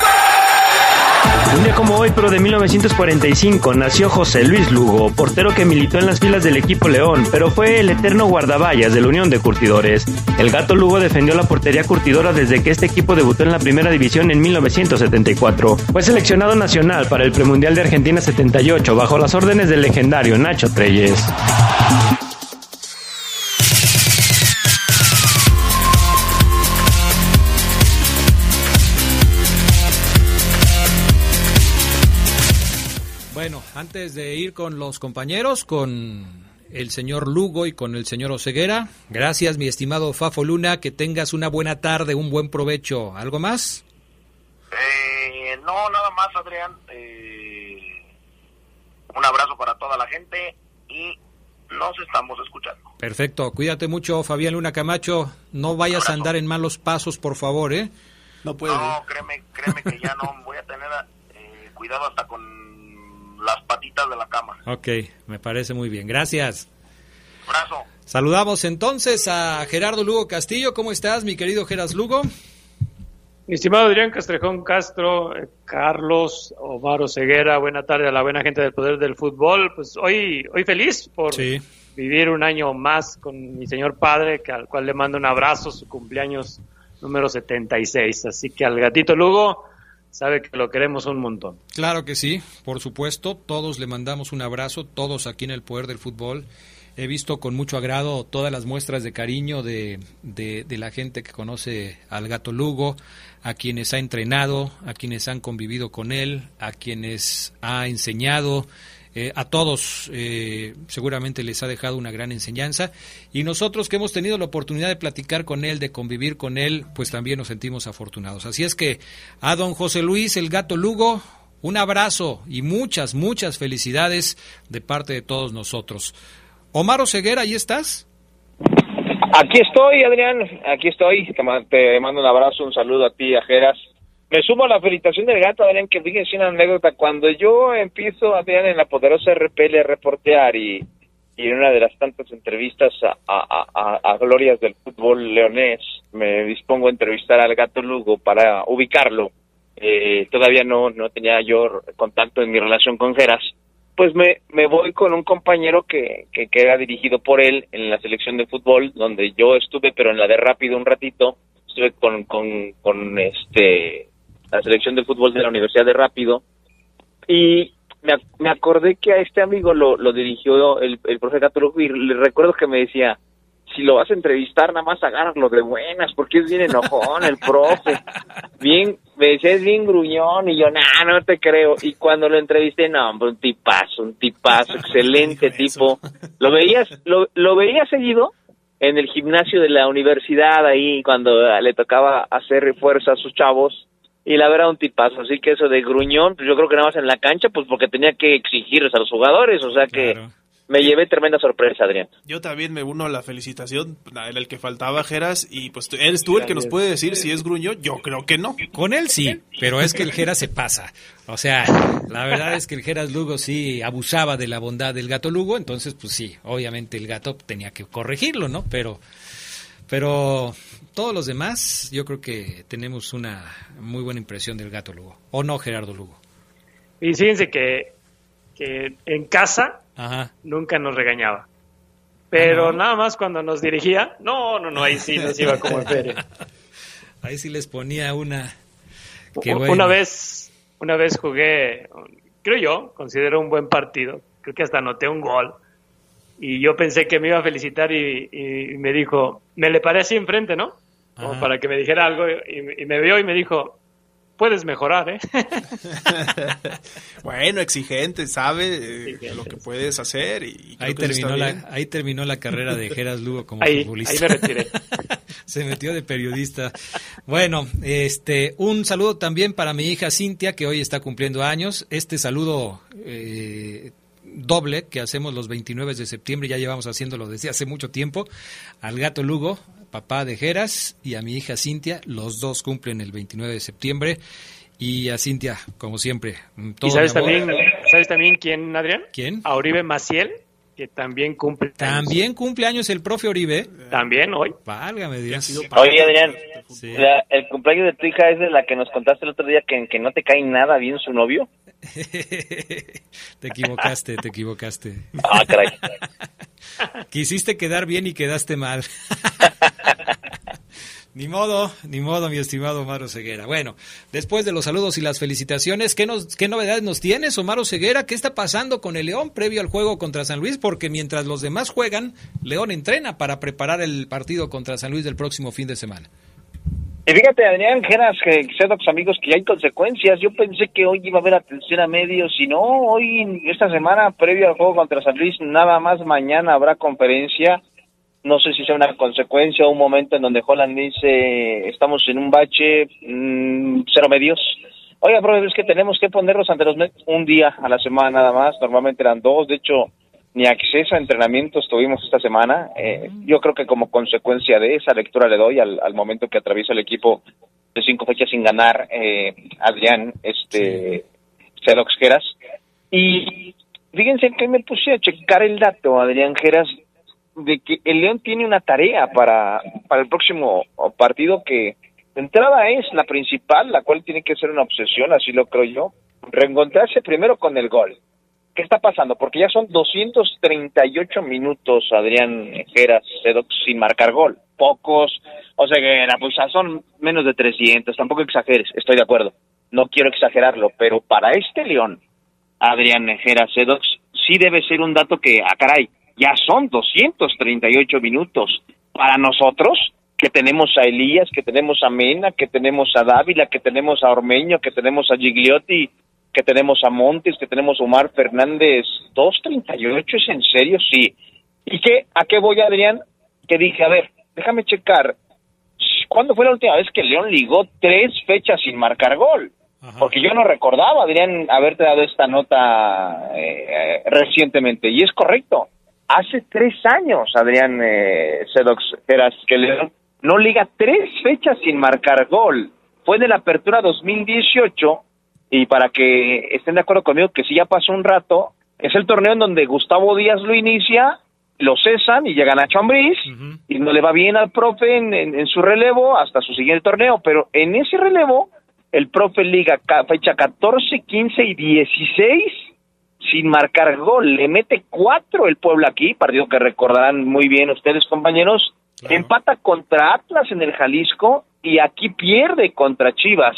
Un día como hoy, pero de 1945, nació José Luis Lugo, portero que militó en las filas del equipo León, pero fue el eterno guardaballas de la Unión de Curtidores. El gato Lugo defendió la portería curtidora desde que este equipo debutó en la primera división en 1974. Fue seleccionado nacional para el premundial de Argentina 78 bajo las órdenes del legendario Nacho Treyes. Antes de ir con los compañeros, con el señor Lugo y con el señor Oceguera, gracias mi estimado Fafo Luna, que tengas una buena tarde, un buen provecho. ¿Algo más? Eh, no, nada más, Adrián. Eh, un abrazo para toda la gente y nos estamos escuchando. Perfecto, cuídate mucho, Fabián Luna Camacho. No vayas a andar en malos pasos, por favor, ¿eh? No puede. No, créeme, créeme que ya no voy a tener eh, cuidado hasta con patitas de la cama. Ok, me parece muy bien. Gracias. Abrazo. Saludamos entonces a Gerardo Lugo Castillo. ¿Cómo estás, mi querido Geras Lugo? Mi estimado Adrián Castrejón Castro, eh, Carlos, Omar Ceguera, buena tarde a la buena gente del Poder del Fútbol. Pues hoy, hoy feliz por Sí. vivir un año más con mi señor padre, que al cual le mando un abrazo, su cumpleaños número 76. Así que al gatito Lugo, sabe que lo queremos un montón. Claro que sí, por supuesto. Todos le mandamos un abrazo, todos aquí en el Poder del Fútbol. He visto con mucho agrado todas las muestras de cariño de, de, de, la gente que conoce al gato Lugo, a quienes ha entrenado, a quienes han convivido con él, a quienes ha enseñado. Eh, a todos eh, seguramente les ha dejado una gran enseñanza y nosotros que hemos tenido la oportunidad de platicar con él, de convivir con él, pues también nos sentimos afortunados. Así es que a don José Luis, el gato Lugo, un abrazo y muchas, muchas felicidades de parte de todos nosotros. Omar Oseguera, ¿ahí estás? Aquí estoy, Adrián, aquí estoy. Te mando un abrazo, un saludo a ti, a. Me sumo a la felicitación del gato, Adrián, que fíjense una anécdota. Cuando yo empiezo, Adrián, en la poderosa RPL a reportear y, y en una de las tantas entrevistas a, a, a, glorias del fútbol leonés, me dispongo a entrevistar al gato Lugo para ubicarlo. Eh, todavía no, no tenía yo contacto en mi relación con Geras pues me, me voy con un compañero que, que, que, era dirigido por él en la selección de fútbol, donde yo estuve, pero en la de rápido un ratito, estuve con, con, con este la selección de fútbol de la Universidad de Rápido, y me, me acordé que a este amigo lo, lo dirigió el, el profe Gato y le recuerdo que me decía, si lo vas a entrevistar, nada más agárralo de buenas, porque es bien enojón el profe. Bien, me decía, es bien gruñón, y yo, nah, no te creo. Y cuando lo entrevisté, no, hombre, un tipazo, un tipazo, excelente tipo. Lo veías, lo, lo veía seguido en el gimnasio de la universidad, ahí, cuando le tocaba hacer fuerza a sus chavos. Y la verdad, un tipazo. Así que eso de gruñón, pues yo creo que nada más en la cancha, pues porque tenía que exigirles a los jugadores, o sea que me llevé tremenda sorpresa, Adrián. Yo también me uno a la felicitación, era el que faltaba, Geras, y pues eres tú el que nos puede decir si es gruño, yo creo que no. Con él sí, pero es que el Geras se pasa. O sea, la verdad es que el Geras Lugo sí abusaba de la bondad del gato Lugo, entonces pues sí, obviamente el gato tenía que corregirlo, ¿no? Pero, pero todos los demás, yo creo que tenemos una muy buena impresión del gato Lugo. ¿O no, Gerardo Lugo? Y fíjense que, que en casa nunca nos regañaba. Pero Ah, nada más cuando nos dirigía, no, no, no, ahí sí nos iba como en feria. Ahí sí les ponía una... Bueno. Una vez, una vez jugué, creo yo, considero un buen partido. Creo que hasta anoté un gol. Y yo pensé que me iba a felicitar y, y me dijo, me le paré así enfrente, ¿no? Como Ajá. para que me dijera algo. Y, y me vio y me dijo, puedes mejorar, ¿eh? Bueno, exigente, sabe eh, lo que puedes hacer y Ahí terminó, la, ahí terminó la carrera de Geras Lugo como Ahí- futbolista. ahí me retiré. Se metió de periodista. Bueno, este, un saludo también para mi hija Cintia, que hoy está cumpliendo años. Este saludo eh, doble que hacemos los 29 de septiembre, ya llevamos haciéndolo desde hace mucho tiempo, al gato Lugo, papá de Geras, y a mi hija Cintia, los dos cumplen el 29 de septiembre. Y a Cintia, como siempre, mm, todo ¿Y sabes también, sabes también quién, Adrián? ¿Quién? A Oribe Maciel, que también cumple. También cumple años el profe Oribe. También hoy. Válgame Dios. Oye, Adrián, Sí. la- el cumpleaños de tu hija es de la que nos contaste el otro día que, que no te cae nada bien su novio. Te equivocaste, te equivocaste. Ah, caray. Quisiste quedar bien y quedaste mal. Ni modo, ni modo, mi estimado Omar Ceguera. Bueno, después de los saludos y las felicitaciones, ¿qué, nos, ¿qué novedades nos tienes, Omar Ceguera? ¿Qué está pasando con el León previo al juego contra San Luis? Porque mientras los demás juegan, León entrena para preparar el partido contra San Luis del próximo fin de semana. Y fíjate, Adrián, Geras, que amigos, que hay consecuencias. Yo pensé que hoy iba a haber atención a medios, y no, hoy, esta semana, previo al juego contra San Luis, nada más mañana habrá conferencia. No sé si sea una consecuencia o un momento en donde Holland dice, estamos en un bache, mm, cero medios. Oiga, profe, es que tenemos que ponerlos ante los medios un día a la semana nada más. Normalmente eran dos, de hecho, ni acceso a entrenamientos tuvimos esta semana. Eh, yo creo que como consecuencia de esa lectura le doy al, al momento que atraviesa el equipo de cinco fechas sin ganar, eh, Adrián, este, Cedox Geras. Y fíjense que me puse a checar el dato, Adrián Geras, de que el León tiene una tarea para, para el próximo partido que de entrada es la principal, la cual tiene que ser una obsesión, así lo creo yo, reencontrarse primero con el gol. ¿Qué está pasando? Porque ya son 238 minutos, Adrián Geras, sin marcar gol. Pocos, o sea que pues son menos de 300, tampoco exageres, estoy de acuerdo. No quiero exagerarlo, pero para este León, Adrián Geras, sí debe ser un dato que, ah, caray, ya son 238 minutos. Para nosotros, que tenemos a Elías, que tenemos a Mena, que tenemos a Dávila, que tenemos a Ormeño, que tenemos a Gigliotti, que tenemos a Montes, que tenemos a Omar Fernández, 238 es en serio, sí. ¿Y qué? ¿A qué voy, Adrián? Que dije, a ver, déjame checar. ¿Cuándo fue la última vez que León ligó tres fechas sin marcar gol? Porque yo no recordaba, Adrián, haberte dado esta nota eh, recientemente. Y es correcto. Hace tres años, Adrián eh, Sedox, que no liga tres fechas sin marcar gol. Fue de la apertura 2018 y para que estén de acuerdo conmigo que si ya pasó un rato, es el torneo en donde Gustavo Díaz lo inicia, lo cesan y llega Nacho Ambriz y no le va bien al profe en, en, su relevo hasta su siguiente torneo, pero en ese relevo el profe liga fecha 14, 15 y 16 sin marcar gol, le mete cuatro el pueblo aquí, partido que recordarán muy bien ustedes compañeros, empata contra Atlas en el Jalisco y aquí pierde contra Chivas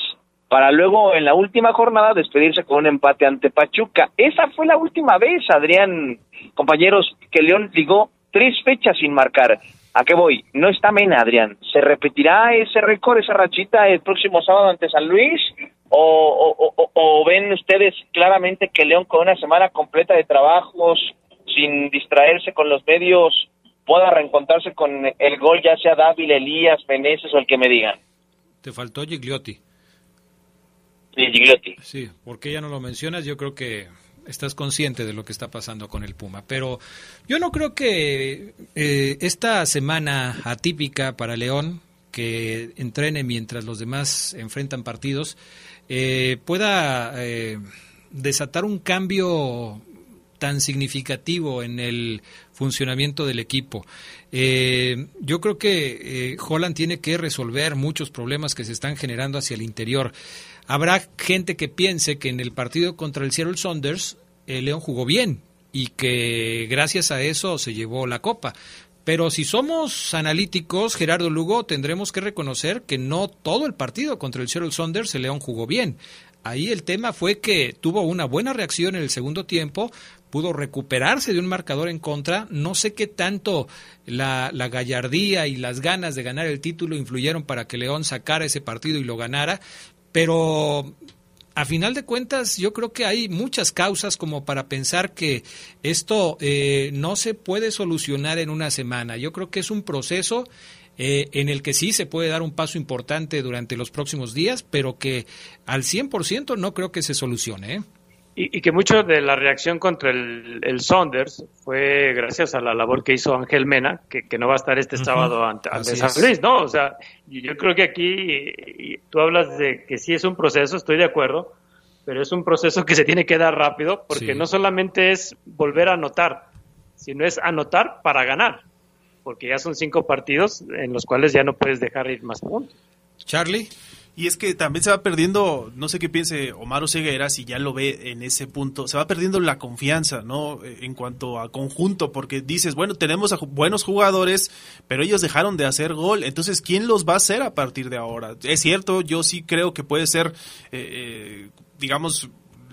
para luego en la última jornada despedirse con un empate ante Pachuca. Esa fue la última vez, Adrián, compañeros, que León ligó tres fechas sin marcar. ¿A qué voy? No está Mena, Adrián. ¿Se repetirá ese récord, esa rachita el próximo sábado ante San Luis? ¿O, o, ven ustedes claramente que León con una semana completa de trabajos, sin distraerse con los medios, pueda reencontrarse con el gol, ya sea Dávila, Elías, Meneses o el que me digan? Te faltó Gigliotti. Sí, Gigliotti. Sí, porque ya no lo mencionas, yo creo que estás consciente de lo que está pasando con el Puma. Pero yo no creo que eh, esta semana atípica para León, que entrene mientras los demás enfrentan partidos, eh, pueda eh, desatar un cambio tan significativo en el funcionamiento del equipo. yo creo que Holland tiene que resolver muchos problemas que se están generando hacia el interior. Habrá gente que piense que en el partido contra el Seattle Saunders el León jugó bien y que gracias a eso se llevó la copa. Pero si somos analíticos, Gerardo Lugo, tendremos que reconocer que no todo el partido contra el Seattle Saunders el León jugó bien. Ahí el tema fue que tuvo una buena reacción en el segundo tiempo, pudo recuperarse de un marcador en contra. No sé qué tanto la, la, gallardía y las ganas de ganar el título influyeron para que León sacara ese partido y lo ganara, pero a final de cuentas yo creo que hay muchas causas como para pensar que esto eh, no se puede solucionar en una semana. Yo creo que es un proceso eh, en el que sí se puede dar un paso importante durante los próximos días, pero que al 100% no creo que se solucione. ¿eh? Y, que mucho de la reacción contra el, el, Saunders fue gracias a la labor que hizo Ángel Mena, que, que no va a estar este sábado ante, San Luis, ¿no? O sea, yo creo que aquí tú hablas de que sí es un proceso, estoy de acuerdo, pero es un proceso que se tiene que dar rápido, porque no solamente es volver a anotar, sino es anotar para ganar, porque ya son cinco partidos en los cuales ya no puedes dejar ir más puntos. Charlie. Y es que también se va perdiendo, no sé qué piense Omar Ceguera si ya lo ve en ese punto, se va perdiendo la confianza, ¿no? En cuanto a conjunto, porque dices, bueno, tenemos a buenos jugadores, pero ellos dejaron de hacer gol, entonces, ¿quién los va a hacer a partir de ahora? Es cierto, yo sí creo que puede ser, eh, eh digamos,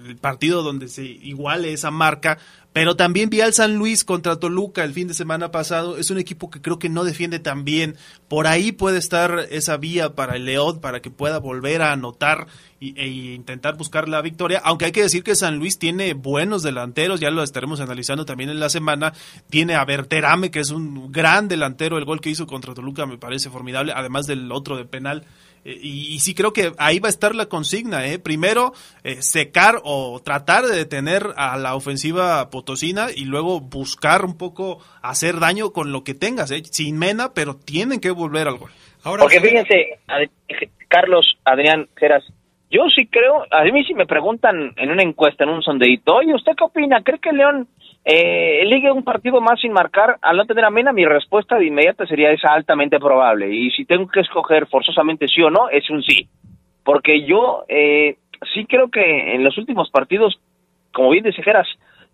el partido donde se iguale esa marca, pero también vi al San Luis contra Toluca el fin de semana pasado. Es un equipo que creo que no defiende tan bien. Por ahí puede estar esa vía para el León para que pueda volver a anotar e intentar buscar la victoria. Aunque hay que decir que San Luis tiene buenos delanteros, ya lo estaremos analizando también en la semana. Tiene a Berterame, que es un gran delantero. El gol que hizo contra Toluca me parece formidable, además del otro de penal. Eh, y, sí creo que ahí va a estar la consigna, ¿eh? Primero, eh, secar o tratar de detener a la ofensiva potosina y luego buscar un poco hacer daño con lo que tengas, ¿eh? Sin mena, pero tienen que volver al gol. Ahora, Porque fíjense, Carlos, Adrián, Geras, yo sí creo, a mí si me preguntan en una encuesta, en un sondeito, oye, ¿usted qué opina? ¿Cree que León eh, ligue un partido más sin marcar al no tener a Mena, mi respuesta de inmediata sería esa altamente probable. Y si tengo que escoger forzosamente sí o no, es un sí. Porque yo eh, sí creo que en los últimos partidos, como bien dijeras,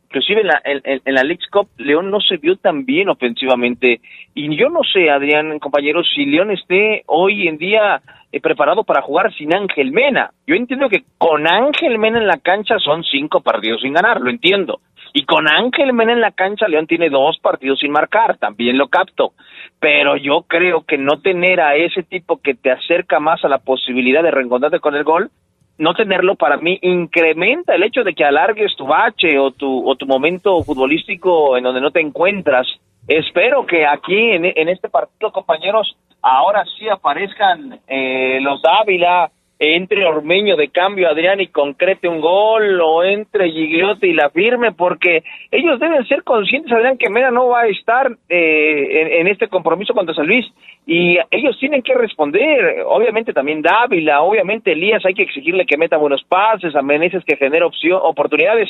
inclusive en la, en, la League Cup, León no se vio tan bien ofensivamente. Y yo no sé, Adrián, compañeros, si León esté hoy en día eh, preparado para jugar sin Ángel Mena. Yo entiendo que con Ángel Mena en la cancha son cinco partidos sin ganar, lo entiendo Y con Ángel Mena en la cancha, León tiene dos partidos sin marcar, también lo capto. Pero yo creo que no tener a ese tipo que te acerca más a la posibilidad de reencontrarte con el gol, no tenerlo para mí incrementa el hecho de que alargues tu bache o tu, o tu momento futbolístico en donde no te encuentras. Espero que aquí en, en este partido, compañeros, ahora sí aparezcan eh, los Dávila, entre Ormeño de cambio Adrián y concrete un gol o entre Gigliotti y la firme porque ellos deben ser conscientes Adrián que Mena no va a estar eh, en, este compromiso contra San Luis y ellos tienen que responder. Obviamente también Dávila obviamente Elías hay que exigirle que meta buenos pases a Meneses que genere opción, oportunidades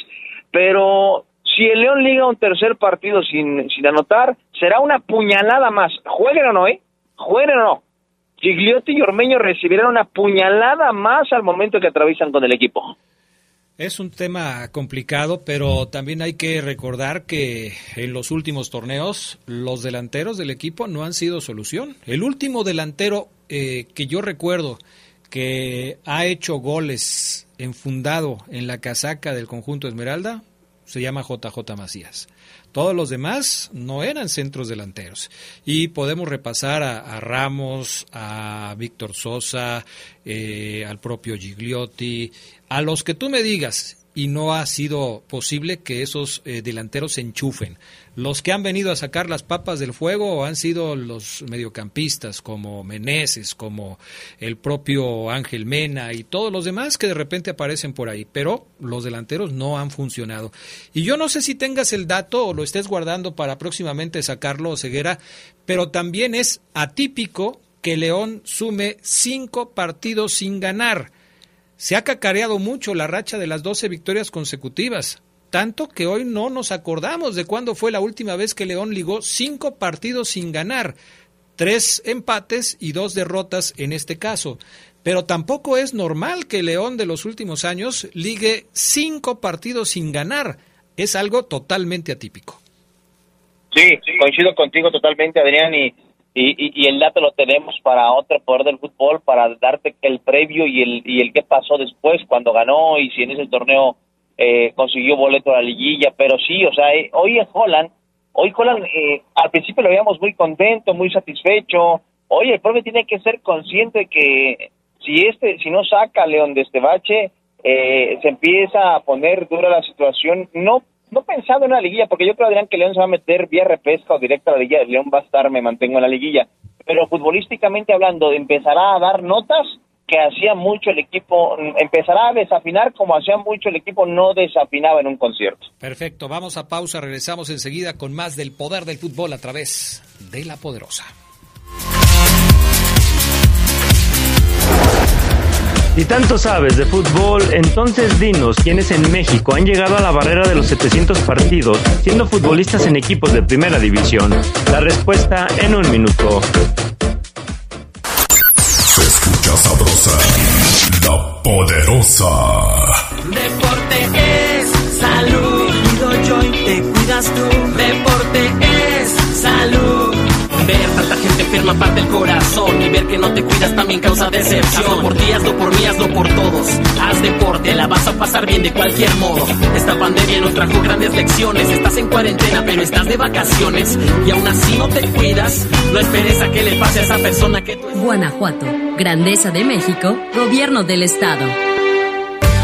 pero si el León liga un tercer partido sin, sin anotar será una puñalada más jueguen o no eh jueguen o no Gigliotti y Ormeño recibirán una puñalada más al momento que atraviesan con el equipo. Es un tema complicado, pero también hay que recordar que en los últimos torneos los delanteros del equipo no han sido solución. El último delantero eh, que yo recuerdo que ha hecho goles enfundado en la casaca del conjunto Esmeralda se llama JJ Macías. Todos los demás no eran centros delanteros. Y podemos repasar a, Ramos, a Víctor Sosa, eh, al propio Gigliotti, a los que tú me digas. Y no ha sido posible que esos eh, delanteros se enchufen. Los que han venido a sacar las papas del fuego han sido los mediocampistas, como Meneses, como el propio Ángel Mena y todos los demás que de repente aparecen por ahí. Pero los delanteros no han funcionado. Y yo no sé si tengas el dato o lo estés guardando para próximamente sacarlo, Ceguera, pero también es atípico que León sume cinco partidos sin ganar. Se ha cacareado mucho la racha de las 12 victorias consecutivas tanto que hoy no nos acordamos de cuándo fue la última vez que León ligó cinco partidos sin ganar, tres empates y dos derrotas en este caso. Pero tampoco es normal que León de los últimos años ligue cinco partidos sin ganar. Es algo totalmente atípico. Sí, coincido contigo totalmente, Adrián, y, y, y, el dato lo tenemos para otro poder del fútbol, para darte el previo y el, y el qué pasó después, cuando ganó y si en ese torneo eh, consiguió boleto a la liguilla, pero sí, o sea, eh, hoy en Holland, hoy Holland, eh, al principio lo veíamos muy contento, muy satisfecho, hoy el profe tiene que ser consciente que si este, si no saca a León de este bache, eh, se empieza a poner dura la situación, no no pensando en la liguilla, porque yo creo, Adrián, que León se va a meter vía repesca o directa a la liguilla, León va a estar, me mantengo en la liguilla, pero futbolísticamente hablando, empezará a dar notas que hacía mucho el equipo, empezará a desafinar como hacía mucho el equipo no desafinaba en un concierto. Perfecto, vamos a pausa, regresamos enseguida con más del poder del fútbol a través de la poderosa. Si tanto sabes de fútbol, entonces dinos quiénes en México han llegado a la barrera de los 700 partidos siendo futbolistas en equipos de primera división. La respuesta en un minuto. Se escucha sabrosa, la poderosa. Deporte es salud. Cuido yo y te cuidas tú. Deporte es salud. Ver tanta gente enferma parte el corazón y ver que no te cuidas también causa decepción. Hazlo por ti, hazlo por mí, hazlo por todos. Haz deporte, la vas a pasar bien de cualquier modo. Esta pandemia nos trajo grandes lecciones. Estás en cuarentena, pero estás de vacaciones y aún así no te cuidas. No esperes a que le pase a esa persona que tú. Guanajuato, Grandeza de México, Gobierno del Estado.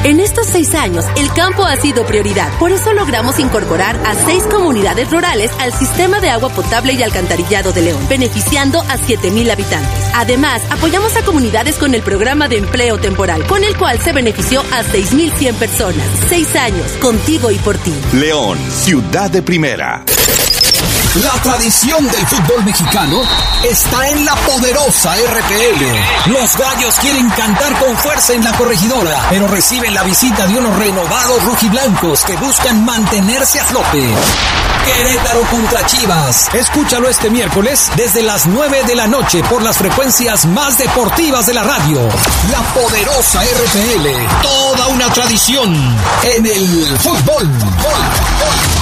En estos seis años, el campo ha sido prioridad. Por eso logramos incorporar a seis comunidades rurales al sistema de agua potable y alcantarillado de León, beneficiando a 7.000 habitantes. Además, apoyamos a comunidades con el programa de empleo temporal, con el cual se benefició a 6.100 personas. Seis años, contigo y por ti. León, ciudad de primera. La tradición del fútbol mexicano está en la poderosa RPL. Los gallos quieren cantar con fuerza en la corregidora, pero reciben la visita de unos renovados rojiblancos que buscan mantenerse a flote. Querétaro contra Chivas. Escúchalo este miércoles desde las 9 de la noche por las frecuencias más deportivas de la radio. La poderosa RPL. Toda una tradición en el fútbol. fútbol, fútbol,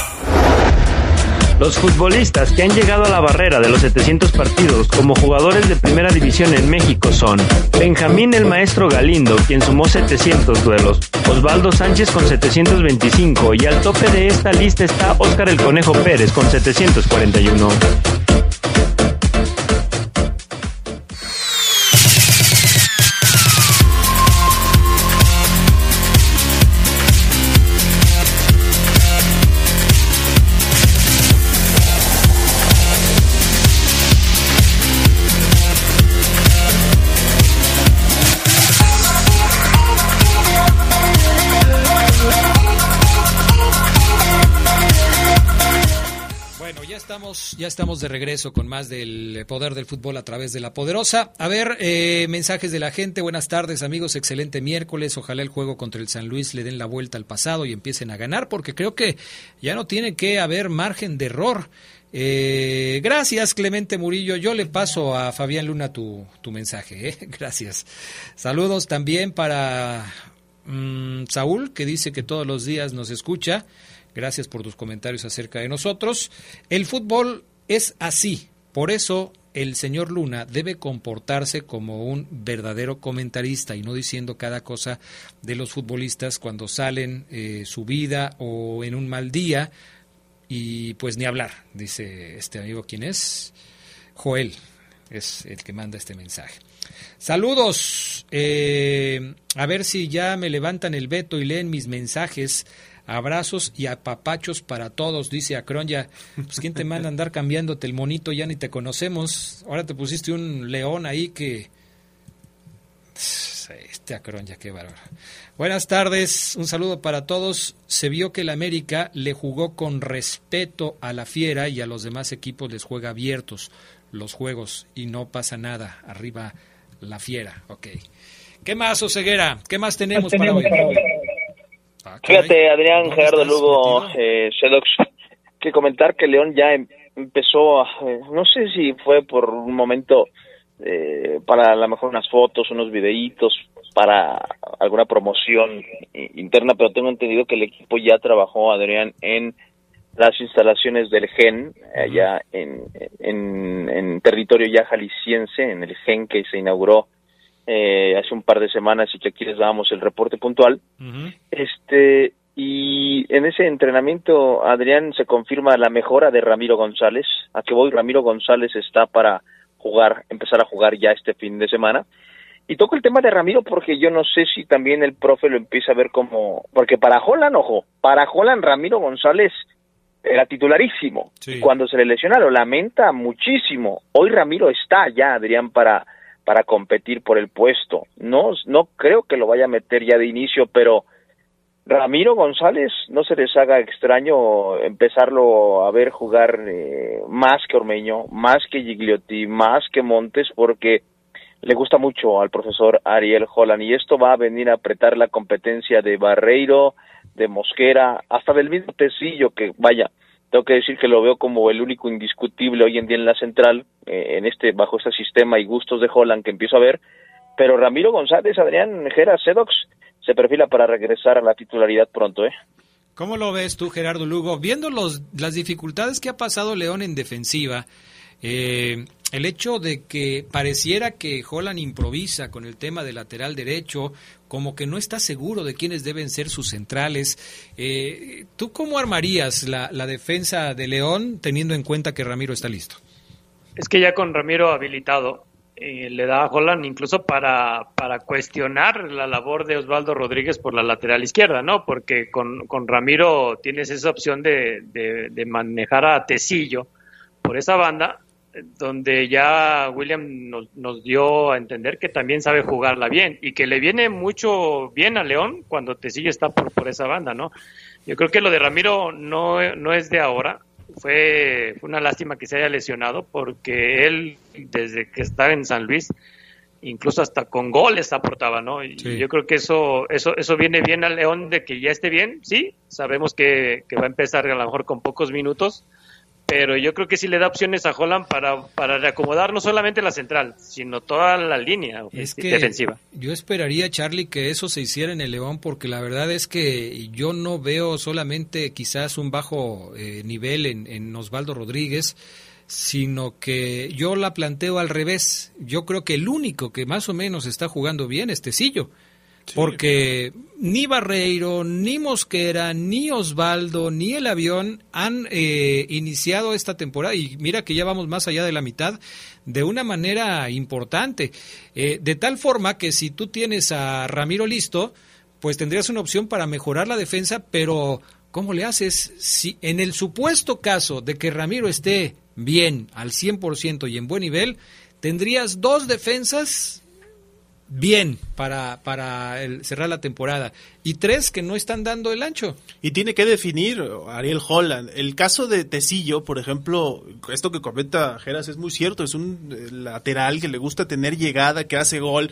Los futbolistas que han llegado a la barrera de los 700 partidos como jugadores de primera división en México son Benjamín el Maestro Galindo, quien sumó 700 duelos, Osvaldo Sánchez con 725 y al tope de esta lista está Óscar el Conejo Pérez con 741. Ya estamos de regreso con más del poder del fútbol a través de la poderosa. A ver, eh, mensajes de la gente. Buenas tardes, amigos. Excelente miércoles. Ojalá el juego contra el San Luis le den la vuelta al pasado y empiecen a ganar, porque creo que ya no tiene que haber margen de error. Eh, gracias, Clemente Murillo. Yo le paso a Fabián Luna tu, tu mensaje. ¿eh? Gracias. Saludos también para mm, Saúl, que dice que todos los días nos escucha. Gracias por tus comentarios acerca de nosotros. El fútbol es así. Por eso el señor Luna debe comportarse como un verdadero comentarista y no diciendo cada cosa de los futbolistas cuando salen eh, su vida o en un mal día y pues ni hablar, dice este amigo quién es, Joel, es el que manda este mensaje. Saludos, eh, a ver si ya me levantan el veto y leen mis mensajes Abrazos y apapachos para todos, dice Acronya. Pues quién te manda a andar cambiándote el monito, ya ni te conocemos. Ahora te pusiste un león ahí que... Este Acronya, qué bárbaro. Buenas tardes, un saludo para todos. Se vio que el América le jugó con respeto a la Fiera y a los demás equipos les juega abiertos los juegos y no pasa nada. Arriba la Fiera, ok. ¿Qué más, Oseguera? ¿Qué más tenemos, para hoy? Ah, Fíjate, Adrián Gerardo Lugo, eh, que comentar que León ya em, empezó, a, eh, no sé si fue por un momento eh, para a lo mejor unas fotos, unos videitos, para alguna promoción interna, pero tengo entendido que el equipo ya trabajó, Adrián, en las instalaciones del GEN, allá en, en, en territorio ya jalisciense, en el GEN que se inauguró eh, hace un par de semanas y que aquí les dábamos el reporte puntual. Este y en ese entrenamiento, Adrián, se confirma la mejora de Ramiro González. A que voy, Ramiro González está para jugar, empezar a jugar ya este fin de semana. Y toco el tema de Ramiro porque yo no sé si también el profe lo empieza a ver como... Porque para Holland, ojo, para Holland Ramiro González era titularísimo. Cuando se le lesionaron, lamenta muchísimo. Hoy Ramiro está ya, Adrián, para para competir por el puesto. No, no creo que lo vaya a meter ya de inicio, pero Ramiro González no se les haga extraño empezarlo a ver jugar eh, más que Ormeño, más que Gigliotti, más que Montes, porque le gusta mucho al profesor Ariel Holland y esto va a venir a apretar la competencia de Barreiro, de Mosquera, hasta del mismo Tecillo que vaya, tengo que decir que lo veo como el único indiscutible hoy en día en la central, eh, en este, bajo este sistema y gustos de Holland que empiezo a ver, pero Ramiro González, Adrián Jera, Sedox, se perfila para regresar a la titularidad pronto, ¿eh? ¿Cómo lo ves tú, Gerardo Lugo? Viendo los, las dificultades que ha pasado León en defensiva, eh, el hecho de que pareciera que Holland improvisa con el tema del lateral derecho, como que no está seguro de quiénes deben ser sus centrales. Eh, ¿Tú cómo armarías la, defensa de León teniendo en cuenta que Ramiro está listo? Es que ya con Ramiro habilitado, eh, le da a Holland incluso para, para cuestionar la labor de Osvaldo Rodríguez por la lateral izquierda, ¿no? Porque con, con Ramiro tienes esa opción de, de manejar a Tecillo por esa banda donde ya William nos, nos, dio a entender que también sabe jugarla bien y que le viene mucho bien a León cuando Tecillo está por, por esa banda, ¿no? Yo creo que lo de Ramiro no, no es de ahora. fue, fue una lástima que se haya lesionado porque él, desde que estaba en San Luis, incluso hasta con goles aportaba, ¿no? Y yo creo que eso, eso, eso viene bien al León de que ya esté bien, sí, sabemos que, que va a empezar a lo mejor con pocos minutos, pero yo creo que sí le da opciones a Holland para, para reacomodar no solamente la central, sino toda la línea es que defensiva. Yo esperaría, Charlie, que eso se hiciera en el León, porque la verdad es que yo no veo solamente quizás un bajo eh, nivel en, en Osvaldo Rodríguez, sino que yo la planteo al revés. Yo creo que el único que más o menos está jugando bien es Tecillo. Porque ni Barreiro, ni Mosquera, ni Osvaldo, ni el avión han eh, iniciado esta temporada, y mira que ya vamos más allá de la mitad, de una manera importante. Eh, de tal forma que si tú tienes a Ramiro listo, pues tendrías una opción para mejorar la defensa, pero ¿cómo le haces? Si en el supuesto caso de que Ramiro esté bien, al 100% y en buen nivel, tendrías dos defensas bien para, para el, cerrar la temporada y tres que no están dando el ancho. Y tiene que definir Ariel Holland. El caso de Tecillo, por ejemplo, esto que comenta Geras es muy cierto, es un eh, lateral que le gusta tener llegada, que hace gol.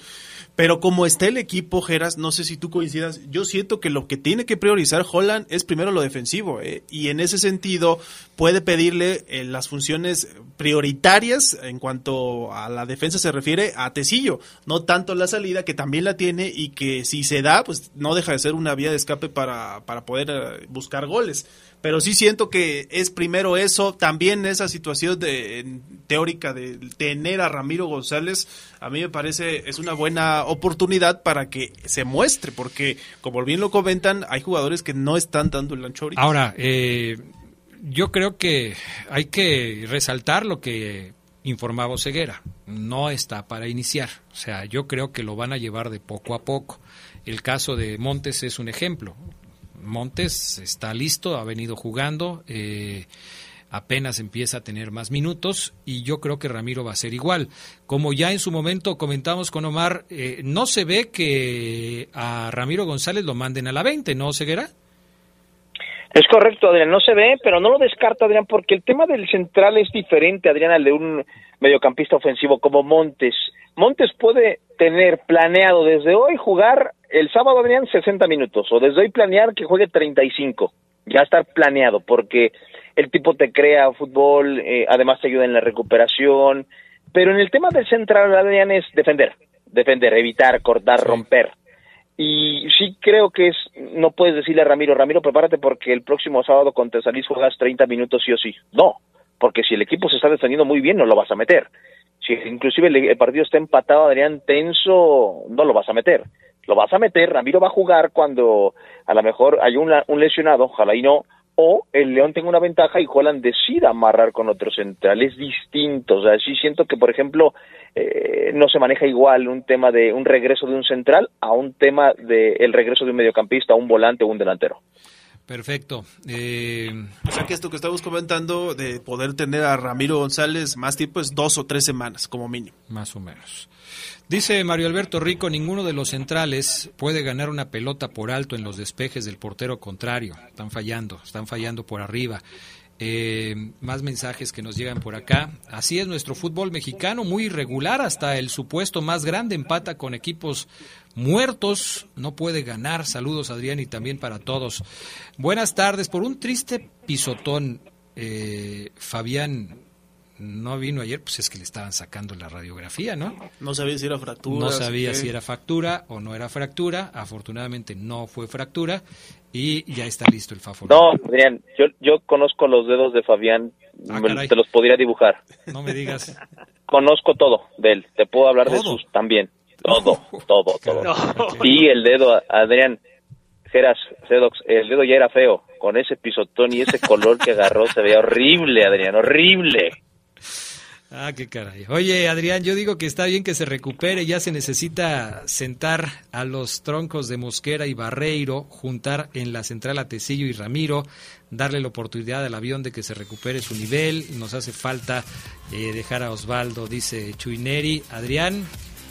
Pero como está el equipo, Geras, no sé si tú coincidas, yo siento que lo que tiene que priorizar Holland es primero lo defensivo. ¿eh? Y en ese sentido puede pedirle eh, las funciones prioritarias en cuanto a la defensa se refiere a Tecillo. No tanto la salida, que también la tiene y que si se da, pues no deja de ser una vía de escape para, para poder eh, buscar goles pero sí siento que es primero eso, también esa situación de, teórica de tener a Ramiro González, a mí me parece es una buena oportunidad para que se muestre, porque como bien lo comentan, hay jugadores que no están dando el ancho ahorita. Ahora, eh, yo creo que hay que resaltar lo que informaba Ceguera, no está para iniciar, o sea, yo creo que lo van a llevar de poco a poco. El caso de Montes es un ejemplo. Montes está listo, ha venido jugando, eh, apenas empieza a tener más minutos y yo creo que Ramiro va a ser igual. Como ya en su momento comentamos con Omar, eh, no se ve que a Ramiro González lo manden a la 20, ¿no, Ceguera? Es correcto, Adrián, no se ve, pero no lo descarta, Adrián, porque el tema del central es diferente, Adrián, al de un mediocampista ofensivo como Montes. Montes puede tener planeado desde hoy jugar el sábado, Adrián, 60 minutos, o desde hoy planear que juegue 35, ya estar planeado, porque el tipo te crea fútbol, eh, además te ayuda en la recuperación, pero en el tema del central, Adrián, es defender, defender, evitar, cortar, romper. Y sí creo que es, no puedes decirle a Ramiro, Ramiro, prepárate porque el próximo sábado contra Salís juegas 30 minutos sí o sí. No, porque si el equipo se está defendiendo muy bien, no lo vas a meter. Si inclusive el, partido está empatado, Adrián, tenso, no lo vas a meter. Lo vas a meter, Ramiro va a jugar cuando a lo mejor hay un, un lesionado, ojalá y no, o el León tenga una ventaja y Holland decida amarrar con otro central. Es distinto. O sea, sí siento que, por ejemplo, eh, no se maneja igual un tema de un regreso de un central a un tema de el regreso de un mediocampista, un volante o un delantero. Perfecto. Eh... O sea que esto que estamos comentando de poder tener a Ramiro González más tiempo es dos o tres semanas como mínimo. Más o menos. Dice Mario Alberto Rico, ninguno de los centrales puede ganar una pelota por alto en los despejes del portero contrario. Están fallando, están fallando por arriba. Eh, más mensajes que nos llegan por acá. Así es nuestro fútbol mexicano, muy irregular, hasta el supuesto más grande empata con equipos muertos, no puede ganar. Saludos Adrián y también para todos. Buenas tardes, por un triste pisotón, eh, Fabián no vino ayer, pues es que le estaban sacando la radiografía, ¿no? No sabía si era fractura. No sabía si era fractura o no era fractura. Afortunadamente no fue fractura y ya está listo el Fafo. No, Adrián, yo, yo conozco los dedos de Fabián, ah, te los podría dibujar. No me digas. conozco todo de él, te puedo hablar de sus también. Todo, todo, todo. Sí, el dedo, Adrián, Geras, Sedox, el dedo ya era feo. Con ese pisotón y ese color que agarró se veía horrible, Adrián, horrible. Ah, qué caray. Oye, Adrián, yo digo que está bien que se recupere, ya se necesita sentar a los troncos de Mosquera y Barreiro, juntar en la central a Tecillo y Ramiro, darle la oportunidad al avión de que se recupere su nivel, nos hace falta eh, dejar a Osvaldo, dice Chuineri. Adrián,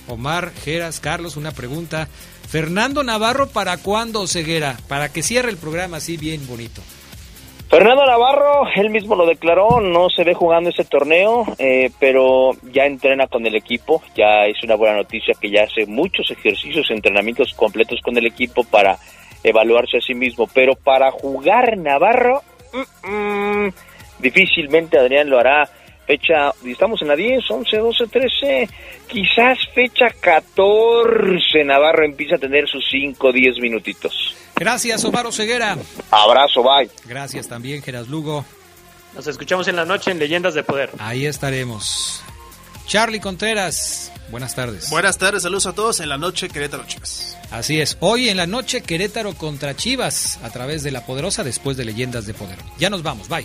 Omar, Geras, Carlos, una pregunta. Fernando Navarro, ¿para cuándo, Ceguera? Para que cierre el programa así bien bonito. Fernando Navarro, él mismo lo declaró, no se ve jugando ese torneo, eh, pero ya entrena con el equipo, ya es una buena noticia que ya hace muchos ejercicios, entrenamientos completos con el equipo para evaluarse a sí mismo, pero para jugar Navarro, mm, mm, difícilmente Adrián lo hará. Fecha, estamos en la 10, 11, 12, 13, quizás fecha 14, Navarro empieza a tener sus 5, 10 minutitos. Gracias, Omar Ceguera. Abrazo, bye. Gracias también, Geras Lugo. Nos escuchamos en la noche en Leyendas de Poder. Ahí estaremos. Charlie Contreras, buenas tardes. Buenas tardes, saludos a todos en la noche Querétaro Chivas. Así es, hoy en la noche Querétaro contra Chivas a través de La Poderosa después de Leyendas de Poder. Ya nos vamos, bye.